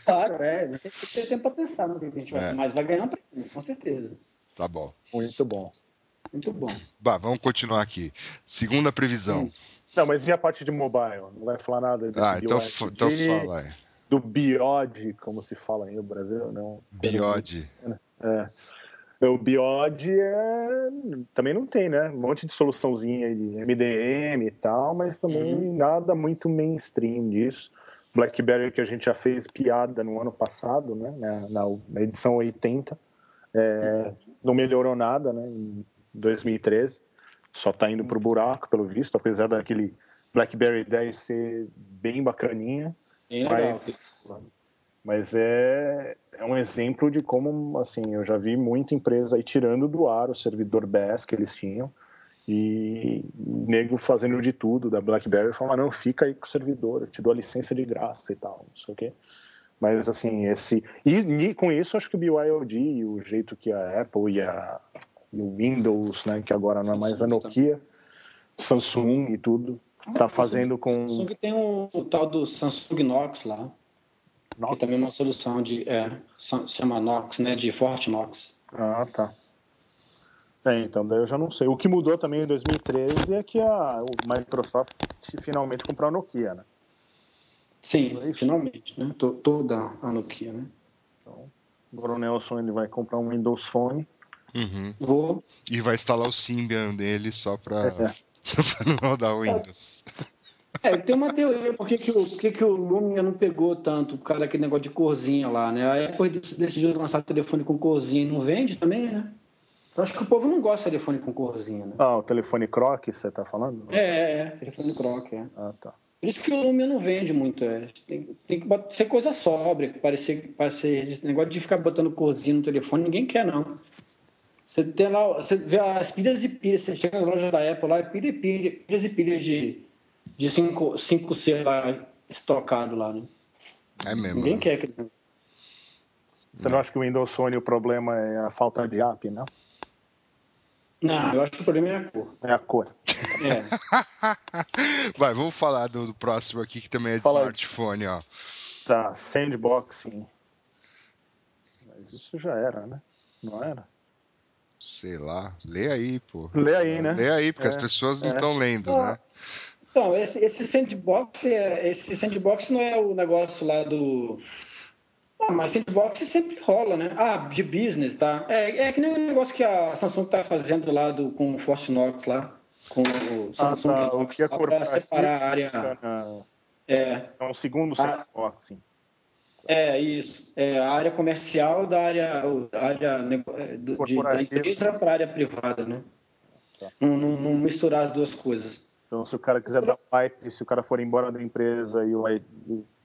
Claro, é. Tem que ter tempo para pensar no que a gente vai É. Mas vai ganhar um prêmio, com certeza. Tá bom. Muito bom. Muito bom. Bah, vamos continuar aqui. Segunda previsão. Não, mas e a parte de mobile? Não vai falar nada desse Ah, então, então fala aí. do Biod, como se fala aí no Brasil, não? Biode. É. O Biod é... também não tem, né? Um monte de soluçãozinha aí de MDM e tal, mas também nada muito mainstream disso. BlackBerry que a gente já fez piada no ano passado, né? Na, na- na edição 80. É, não melhorou nada, né? Em 2013. Só tá indo pro buraco, pelo visto, apesar daquele BlackBerry 10 ser bem bacaninha. Bem legal. Mas, mas é, é um exemplo de como, assim, eu já vi muita empresa aí tirando do ar o servidor BES que eles tinham e o nego fazendo de tudo da BlackBerry, falando, não, fica aí com o servidor, eu te dou a licença de graça e tal, não sei o quê. Mas, assim, esse... E, e com isso, acho que o BYOD e o jeito que a Apple e, a, e o Windows, né, que agora não é mais a Nokia, Samsung e tudo, tá fazendo com... Samsung tem o, o tal do Samsung Knox lá, que também é uma solução de. É, chama Knox, né? De Fort Knox. Ah, tá. É, então, daí eu já não sei. O que mudou também em 2013 é que a o Microsoft finalmente comprou a Nokia, né? Sim, finalmente, né? To- Toda a Nokia, né? Agora o Nelson ele vai comprar um Windows Phone. Uhum. Vou. E vai instalar o Symbian dele só pra, É. *laughs* só não rodar o Windows. É, tem uma teoria por que, que, o, por que, que o Lumia não pegou tanto por causa daquele negócio de corzinha lá, né? A Apple dec- decidiu lançar telefone com corzinha e não vende também, né? Eu acho que o povo não gosta de telefone com corzinha, né? Ah, o telefone Croc, você tá falando? É, é, é, telefone croc, é. Ah, tá. Por isso que o Lumia não vende muito, é. Tem, tem que ser coisa sóbria, parecer, parecer esse negócio de ficar botando corzinha no telefone, ninguém quer, não. Você tem lá, você vê as pilhas e pilhas, você chega nas lojas da Apple lá, é pilha e pilha, pilhas e pilhas de, de 5, 5C lá estocado lá, né? É mesmo. Ninguém né? quer aquele. Você não acha que o Windows Phone o problema é a falta de app, não? Não, eu acho que o problema é a cor. É a cor. É. *laughs* Vai, vamos falar do, do próximo aqui que também é de Fala aí. smartphone, ó. Tá, sandboxing. Mas isso já era, né? Não era? Sei lá. Lê aí, pô. Lê aí, né? Lê aí, porque É, as pessoas não é. estão lendo, Ah, né? Então, esse, esse sandbox, é- esse sandbox não é o negócio lá do. Ah, mas sandbox sempre rola, né? Ah, de business, tá? É, é que nem o negócio que a Samsung tá fazendo lá do, com o Fortinox lá, com o Samsung Ah, tá, Knox, é corporativo separar a área. Ah, É, É um segundo Ah. sandboxing. é isso. É a área comercial da área, área é, do- de, da empresa para a área privada, né? Tá. Não, não- não misturar as duas coisas. Então, se o cara quiser dar um wipe, se o cara for embora da empresa e o,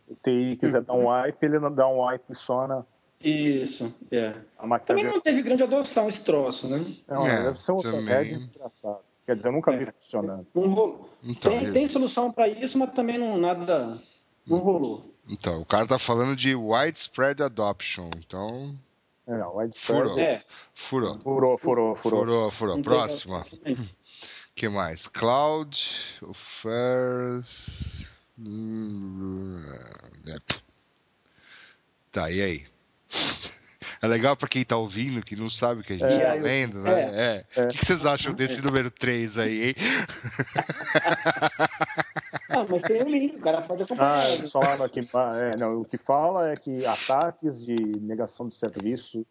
o TI quiser dar um wipe, ele não dá um wipe só na Isso, é. a máquina Também não teve grande adoção esse troço, né? Não, É, deve ser um também. remédio desgraçado. Quer dizer, eu nunca vi É. funcionando. Não rolou. Então, Tem, tem solução para isso, mas também não nada não rolou. então, o cara tá falando de widespread adoption. Então, É, não, widespread. Furou. É. furou. Furou, furou, furou. Furou, furou. Próxima. que mais? Cloud, Affairs. Hum, é. Tá, e aí? *laughs* É legal pra quem tá ouvindo, que não sabe o que a gente É, tá lendo, né? É. é. O que, que vocês acham desse número 3 aí, hein? *laughs* Ah, mas tem o link, o cara pode Ah, acompanhar. eles falaram aqui. é, não, o que fala é que ataques de negação de serviço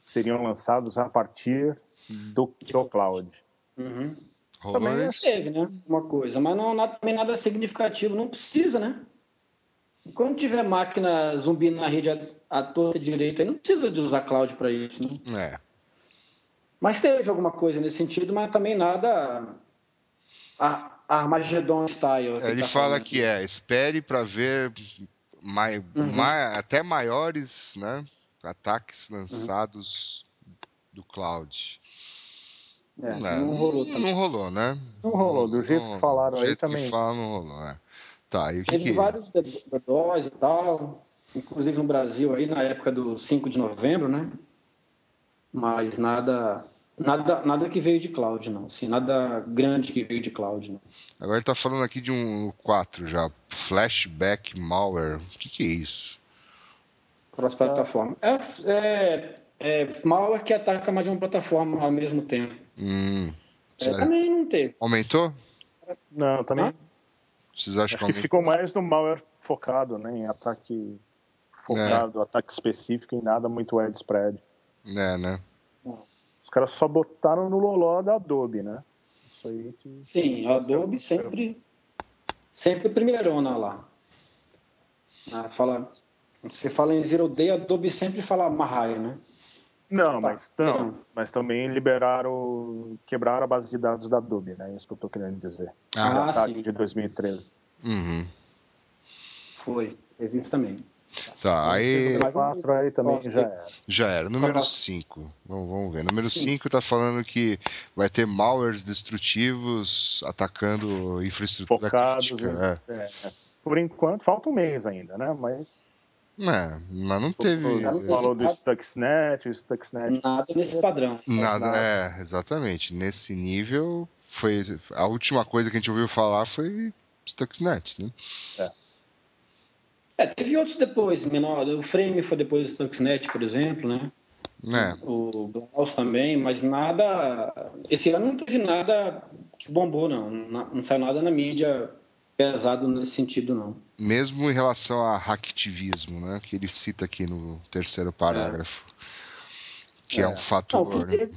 seriam lançados a partir do, do cloud. Uhum. Rolou Também isso? Teve, né? Uma coisa, mas não nada, também nada significativo, não precisa, né? Quando tiver máquina zumbi na rede à, à torta direita, não precisa de usar cloud para isso, né? É. Mas teve alguma coisa nesse sentido, mas também nada a, Armageddon style. Ele tá fala falando. que é, espere para ver mai, Uhum. mai- até maiores né, ataques lançados do cloud. É, É, não rolou também. Não rolou, né? Não rolou, do jeito que falaram do aí jeito também. que falam, não rolou, é. Tá, e o que Teve que... vários DDoS e tal, inclusive no Brasil aí na época do 5 de novembro, né? Mas nada, nada, nada que veio de cloud, não. Assim, nada grande que veio de cloud, não. Agora ele tá falando aqui de um 4 já, flashback malware. O que que é isso? Plataformas. É, é, é malware que ataca mais de uma plataforma ao mesmo tempo. Hum, É, também não teve. aumentou? Não, também? Vocês acham acho que aumentou? ficou mais no malware focado, né? Em ataque focado, ataque específico e nada muito widespread. É, né? Os caras só botaram no loló da Adobe, né? Isso aí que... Sim, a Adobe sempre, sempre primeirona lá. Ah, fala, você fala em Zero Day, a Adobe sempre fala Mahai, né? Não, mas, Tá. não, mas também liberaram, quebraram a base de dados da Adobe, né? Isso que eu tô querendo dizer. Ah, Ah, sim. de 2013. Uhum. Foi, isso também. Tá, aí O 4 aí também já era. já era. Número Qual- 5. Vamos, vamos ver. Número 5 tá falando que vai ter malwares destrutivos atacando infraestrutura Focados. crítica. em- é, é. Por enquanto, falta um mês ainda, né? Mas É, mas não teve o- falou do Stuxnet, o Stuxnet Nada nesse padrão. nada. É, exatamente. Nesse nível, foi a última coisa que a gente ouviu falar foi Stuxnet, né? É, teve outros depois, menor. O Frame foi depois do Stuxnet, por exemplo, né? É, O Blouse também, mas nada. Esse ano não teve nada que bombou, não. Não, não saiu nada na mídia pesado nesse sentido, não. mesmo em relação a hacktivismo, né? Que ele cita aqui no terceiro parágrafo. Que é, um Não, fator. o que né? teve,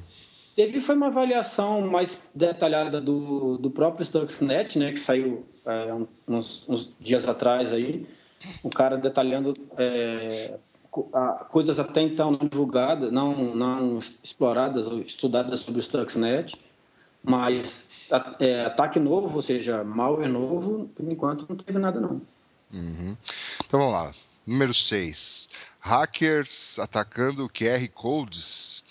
teve foi uma avaliação mais detalhada do, do próprio Stuxnet, né, que saiu é, um- uns, uns dias atrás aí, o cara detalhando é, coisas até então não divulgadas, não, não exploradas ou estudadas sobre o Stuxnet, mas é, ataque novo, ou seja, malware novo, por enquanto não teve nada não. Uhum. Então vamos lá. Número 6. Hackers atacando QR Codes.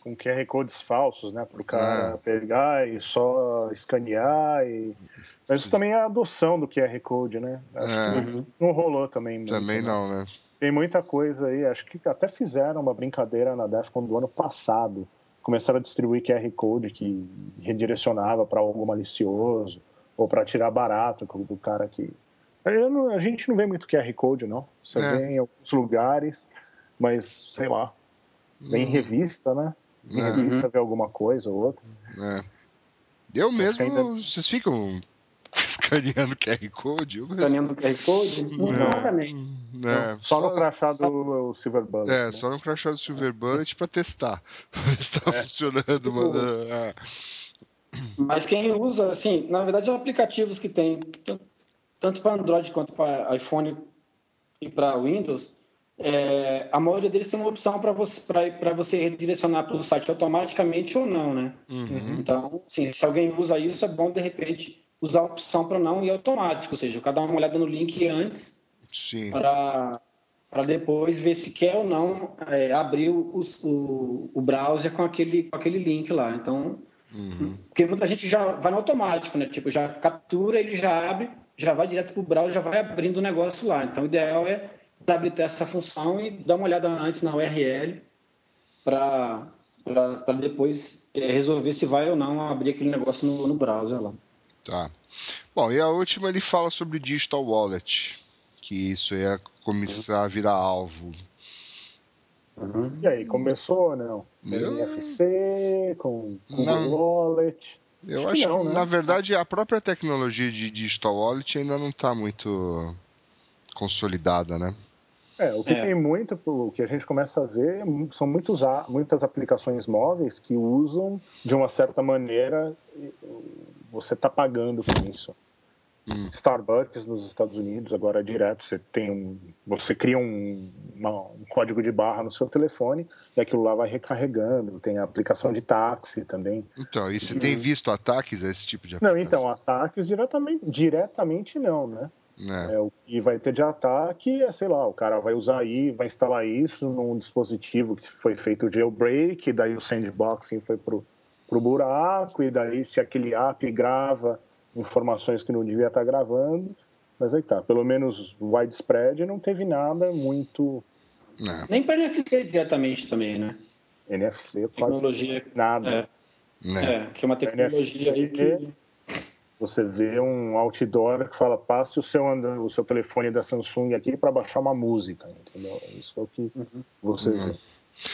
com QR codes falsos, né? Para o cara Ah. pegar e só escanear. E... Mas isso também é a adoção do QR Code, né? Acho É. que não rolou também. muito, Também né? não, né? Tem muita coisa aí, acho que até fizeram uma brincadeira na DEFCON do ano passado. Começaram a distribuir QR Code que redirecionava para algo malicioso ou para tirar barato do cara que. Não- a gente não vê muito QR Code, não. Você É. vê em alguns lugares, mas sei lá. Vem em Uhum. revista, né? Em É. revista vê alguma coisa ou outra. É. Eu mesmo, ainda- vocês ficam *laughs* escaneando QR Code? Eu. Escaneando o QR Code? Não, Não. também. É, só, no crachá do Silver Bullet. É, né? só no crachá do Silver Bullet pra testar. *laughs* Pra ver se tá funcionando. Manda... é. Mas quem usa, assim, na verdade, os aplicativos que tem, tanto para Android quanto para iPhone e para Windows, é, a maioria deles tem uma opção para você, para você redirecionar para o site automaticamente ou não, né? Uhum. Então, assim, se alguém usa isso, é bom, de repente, usar a opção para não ir automático, ou seja, cara dá uma olhada no link antes para para depois ver se quer ou não é, abrir o, o, o browser com aquele, com aquele link lá. Então, Uhum. porque muita gente já vai no automático, né? Tipo, já captura, ele já abre, já vai direto para o browser, já vai abrindo o negócio lá. Então, o ideal é habilitar essa função e dar uma olhada antes na URL para depois é, resolver se vai ou não abrir aquele negócio no, no browser lá. Tá. Bom, e a última ele fala sobre Digital Wallet. Que isso ia começar a virar alvo. E aí, começou, não? Com Eu- NFC, com Google Não. Wallet. Eu Acho acho que que, não, né? na verdade, a própria tecnologia de Digital Wallet ainda não está muito consolidada, né? É, o que É. tem muito, o que a gente começa a ver são muitos, muitas aplicações móveis que usam de uma certa maneira e, você está pagando com isso. Hum. Starbucks nos Estados Unidos, agora é direto, você tem um, você cria um, uma- um código de barra no seu telefone e aquilo lá vai recarregando. Tem a aplicação de táxi também. Então, e você tem visto ataques a esse tipo de Não, aplicação? então, ataques diretamente, diretamente não, né? Né? É, o que vai ter de ataque é, sei lá, o cara vai usar aí, vai instalar isso num dispositivo que foi feito o jailbreak, daí o sandboxing foi pro, pro buraco, e daí se aquele app grava informações que não devia estar gravando, mas aí tá, pelo menos widespread não teve nada muito Né? Nem para NFC diretamente também, né? NFC, quase Tecnologia. nada. É, Né? é, que é uma tecnologia aí que. Você vê um outdoor que fala, passe o seu, o seu telefone da Samsung aqui para baixar uma música, entendeu? Isso é o que você Uhum. vê.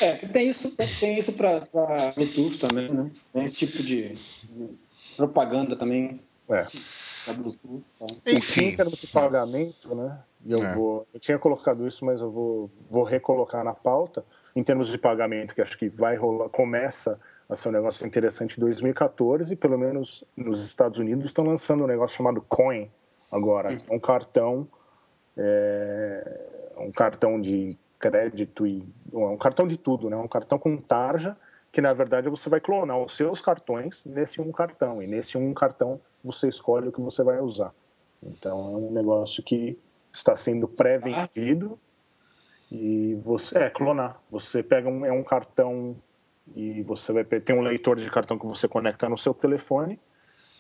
É, tem isso, tem, isso para Bluetooth também, né? Tem esse tipo de, de propaganda também É. para Bluetooth. Tá? Enfim, Em termos de pagamento, né? e Eu, É. vou, eu tinha colocado isso, mas eu vou, vou recolocar na pauta. Em termos de pagamento, que acho que vai rolar, começa a ser um negócio interessante em 2014, pelo menos nos Estados Unidos estão lançando um negócio chamado Coin agora. É um cartão, é, um cartão de crédito e um cartão de tudo, né? Um cartão com tarja que na verdade você vai clonar os seus cartões nesse um cartão e nesse um cartão você escolhe o que você vai usar. Então é um negócio que está sendo pré-vendido e você é clonar. Você pega um é um cartão e você vai tem um leitor de cartão que você conecta no seu telefone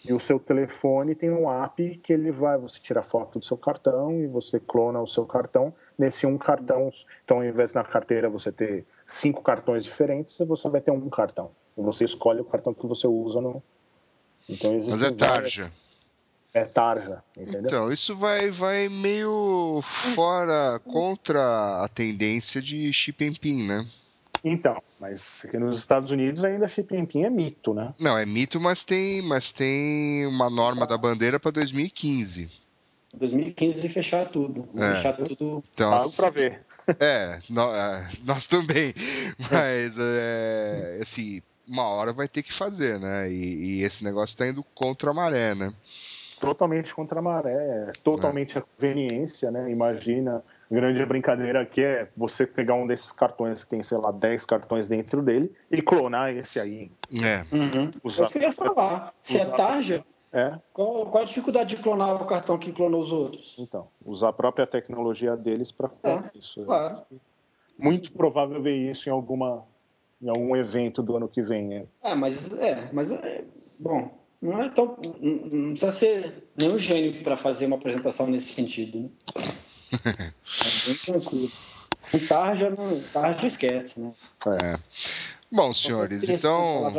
e o seu telefone tem um app que ele vai você tira foto do seu cartão e você clona o seu cartão nesse um cartão. Então ao invés na carteira você ter cinco cartões diferentes, você vai ter um cartão. E você escolhe o cartão que você usa no então mas é várias- tarja. É tarja, entendeu? Então, isso vai, vai meio fora, contra a tendência de chip and pin, né? Então, mas aqui nos Estados Unidos ainda chip and pin é mito, né? Não, é mito, mas tem, mas tem uma norma da bandeira para 2015. 2015 e fechar tudo. É. Fechar tudo. Então, Pago pra ver. *laughs* É, é, nós também. Mas, é, assim, uma hora vai ter que fazer, né? E, e esse negócio tá indo contra a maré, né? Totalmente contra a maré, é totalmente a conveniência, né? Imagina, grande brincadeira aqui é você pegar um desses cartões que tem, sei lá, 10 cartões dentro dele e clonar esse aí. É, Uhum. Usar- que eu ia falar. Se é Usar- tarja, É, qual, qual a dificuldade de clonar o cartão que clonou os outros? então, usar a própria tecnologia deles para É, isso. claro. Muito provável ver isso em alguma em algum evento do ano que vem. né? É, mas é, mas é, bom, não é tão, não, precisa ser nenhum gênio para fazer uma apresentação nesse sentido, né? É bem tranquilo. Com tarja, não, tarja esquece, né? é. Bom, senhores, então,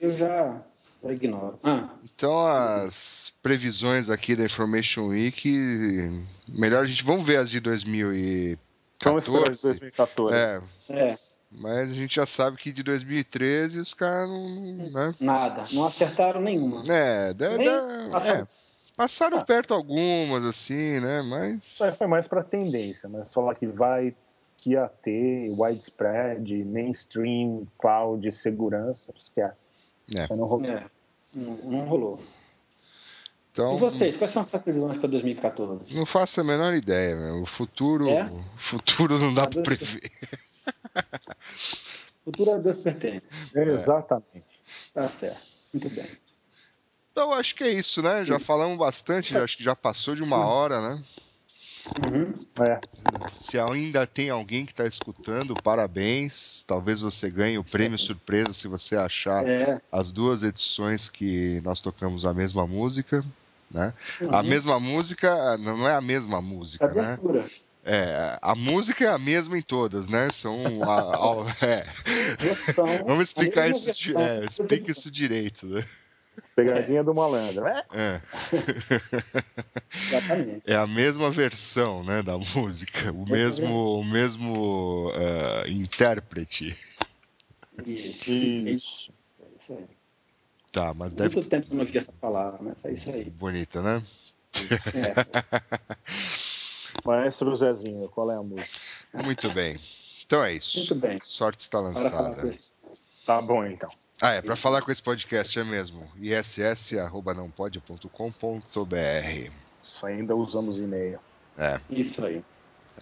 eu já, já ignoro. Ah, então as previsões aqui da Information Week, melhor a gente, vamos ver as de 2014. Vamos esperar de 2014. É, é, mas a gente já sabe que de 2013 os caras não, né? nada, não acertaram nenhuma. É, dá- passaram. é, passaram Ah. perto algumas, assim, né? Mas. Aí foi mais para tendência, mas falar que vai que ia ter widespread, mainstream, cloud, segurança, esquece. É. Não rolou. É, não, não rolou. Então, E vocês, quais são as suas previsões para 2014? não faço a menor ideia, meu. O futuro, É? o futuro não dá pra Deus prever. *laughs* Futuro a Deus pertence. Exatamente. Tá certo. Muito bem. Então, acho que é isso, né? Já falamos bastante, acho que já passou de uma hora, né? Uhum. É. Se ainda tem alguém que está escutando, parabéns. Talvez você ganhe o prêmio surpresa se você achar É. as duas edições que nós tocamos a mesma música, né? A Uhum. mesma música não é a mesma música, né? Abertura. É, a música é a mesma em todas, né? São a- a- *laughs* é. Vamos explicar isso, é, explica isso direito, né? Pegadinha do malandro. É. É. Exatamente. É a mesma versão, né, da música, o mesmo, o mesmo eh, intérprete. Isso. Isso. É isso aí. Tá, mas deve Muito tempo eu não vi essa palavra, mas é isso aí. bonita, né? É. *laughs* Maestro Zezinho, qual é a música? Muito bem. Então é isso. Muito bem. Sorte está lançada. Tá bom então. Ah, é, pra falar com esse podcast é mesmo. iss.nãopode.com.br. Só ainda usamos e-mail. É, Isso aí.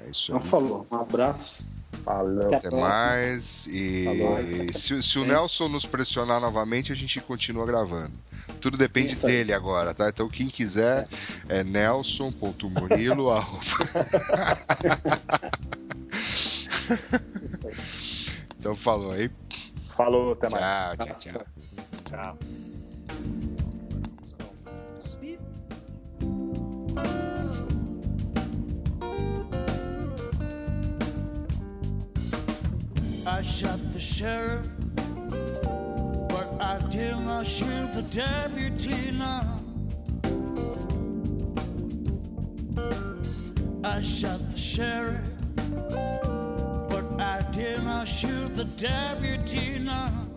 é isso Então aí. falou. Um abraço. Falou. Até. Até mais. E Falou. se, se o Nelson nos pressionar novamente, a gente continua gravando. Tudo depende Isso aí. dele agora, tá? Então quem quiser é nelson.murilo. *laughs* arroba- então falou aí. Falou, até mais. Tchau, tchau, tchau. Tchau. I shot the sheriff, but I did not shoot the deputy. Now I shot the sheriff, but I did not shoot the deputy. No.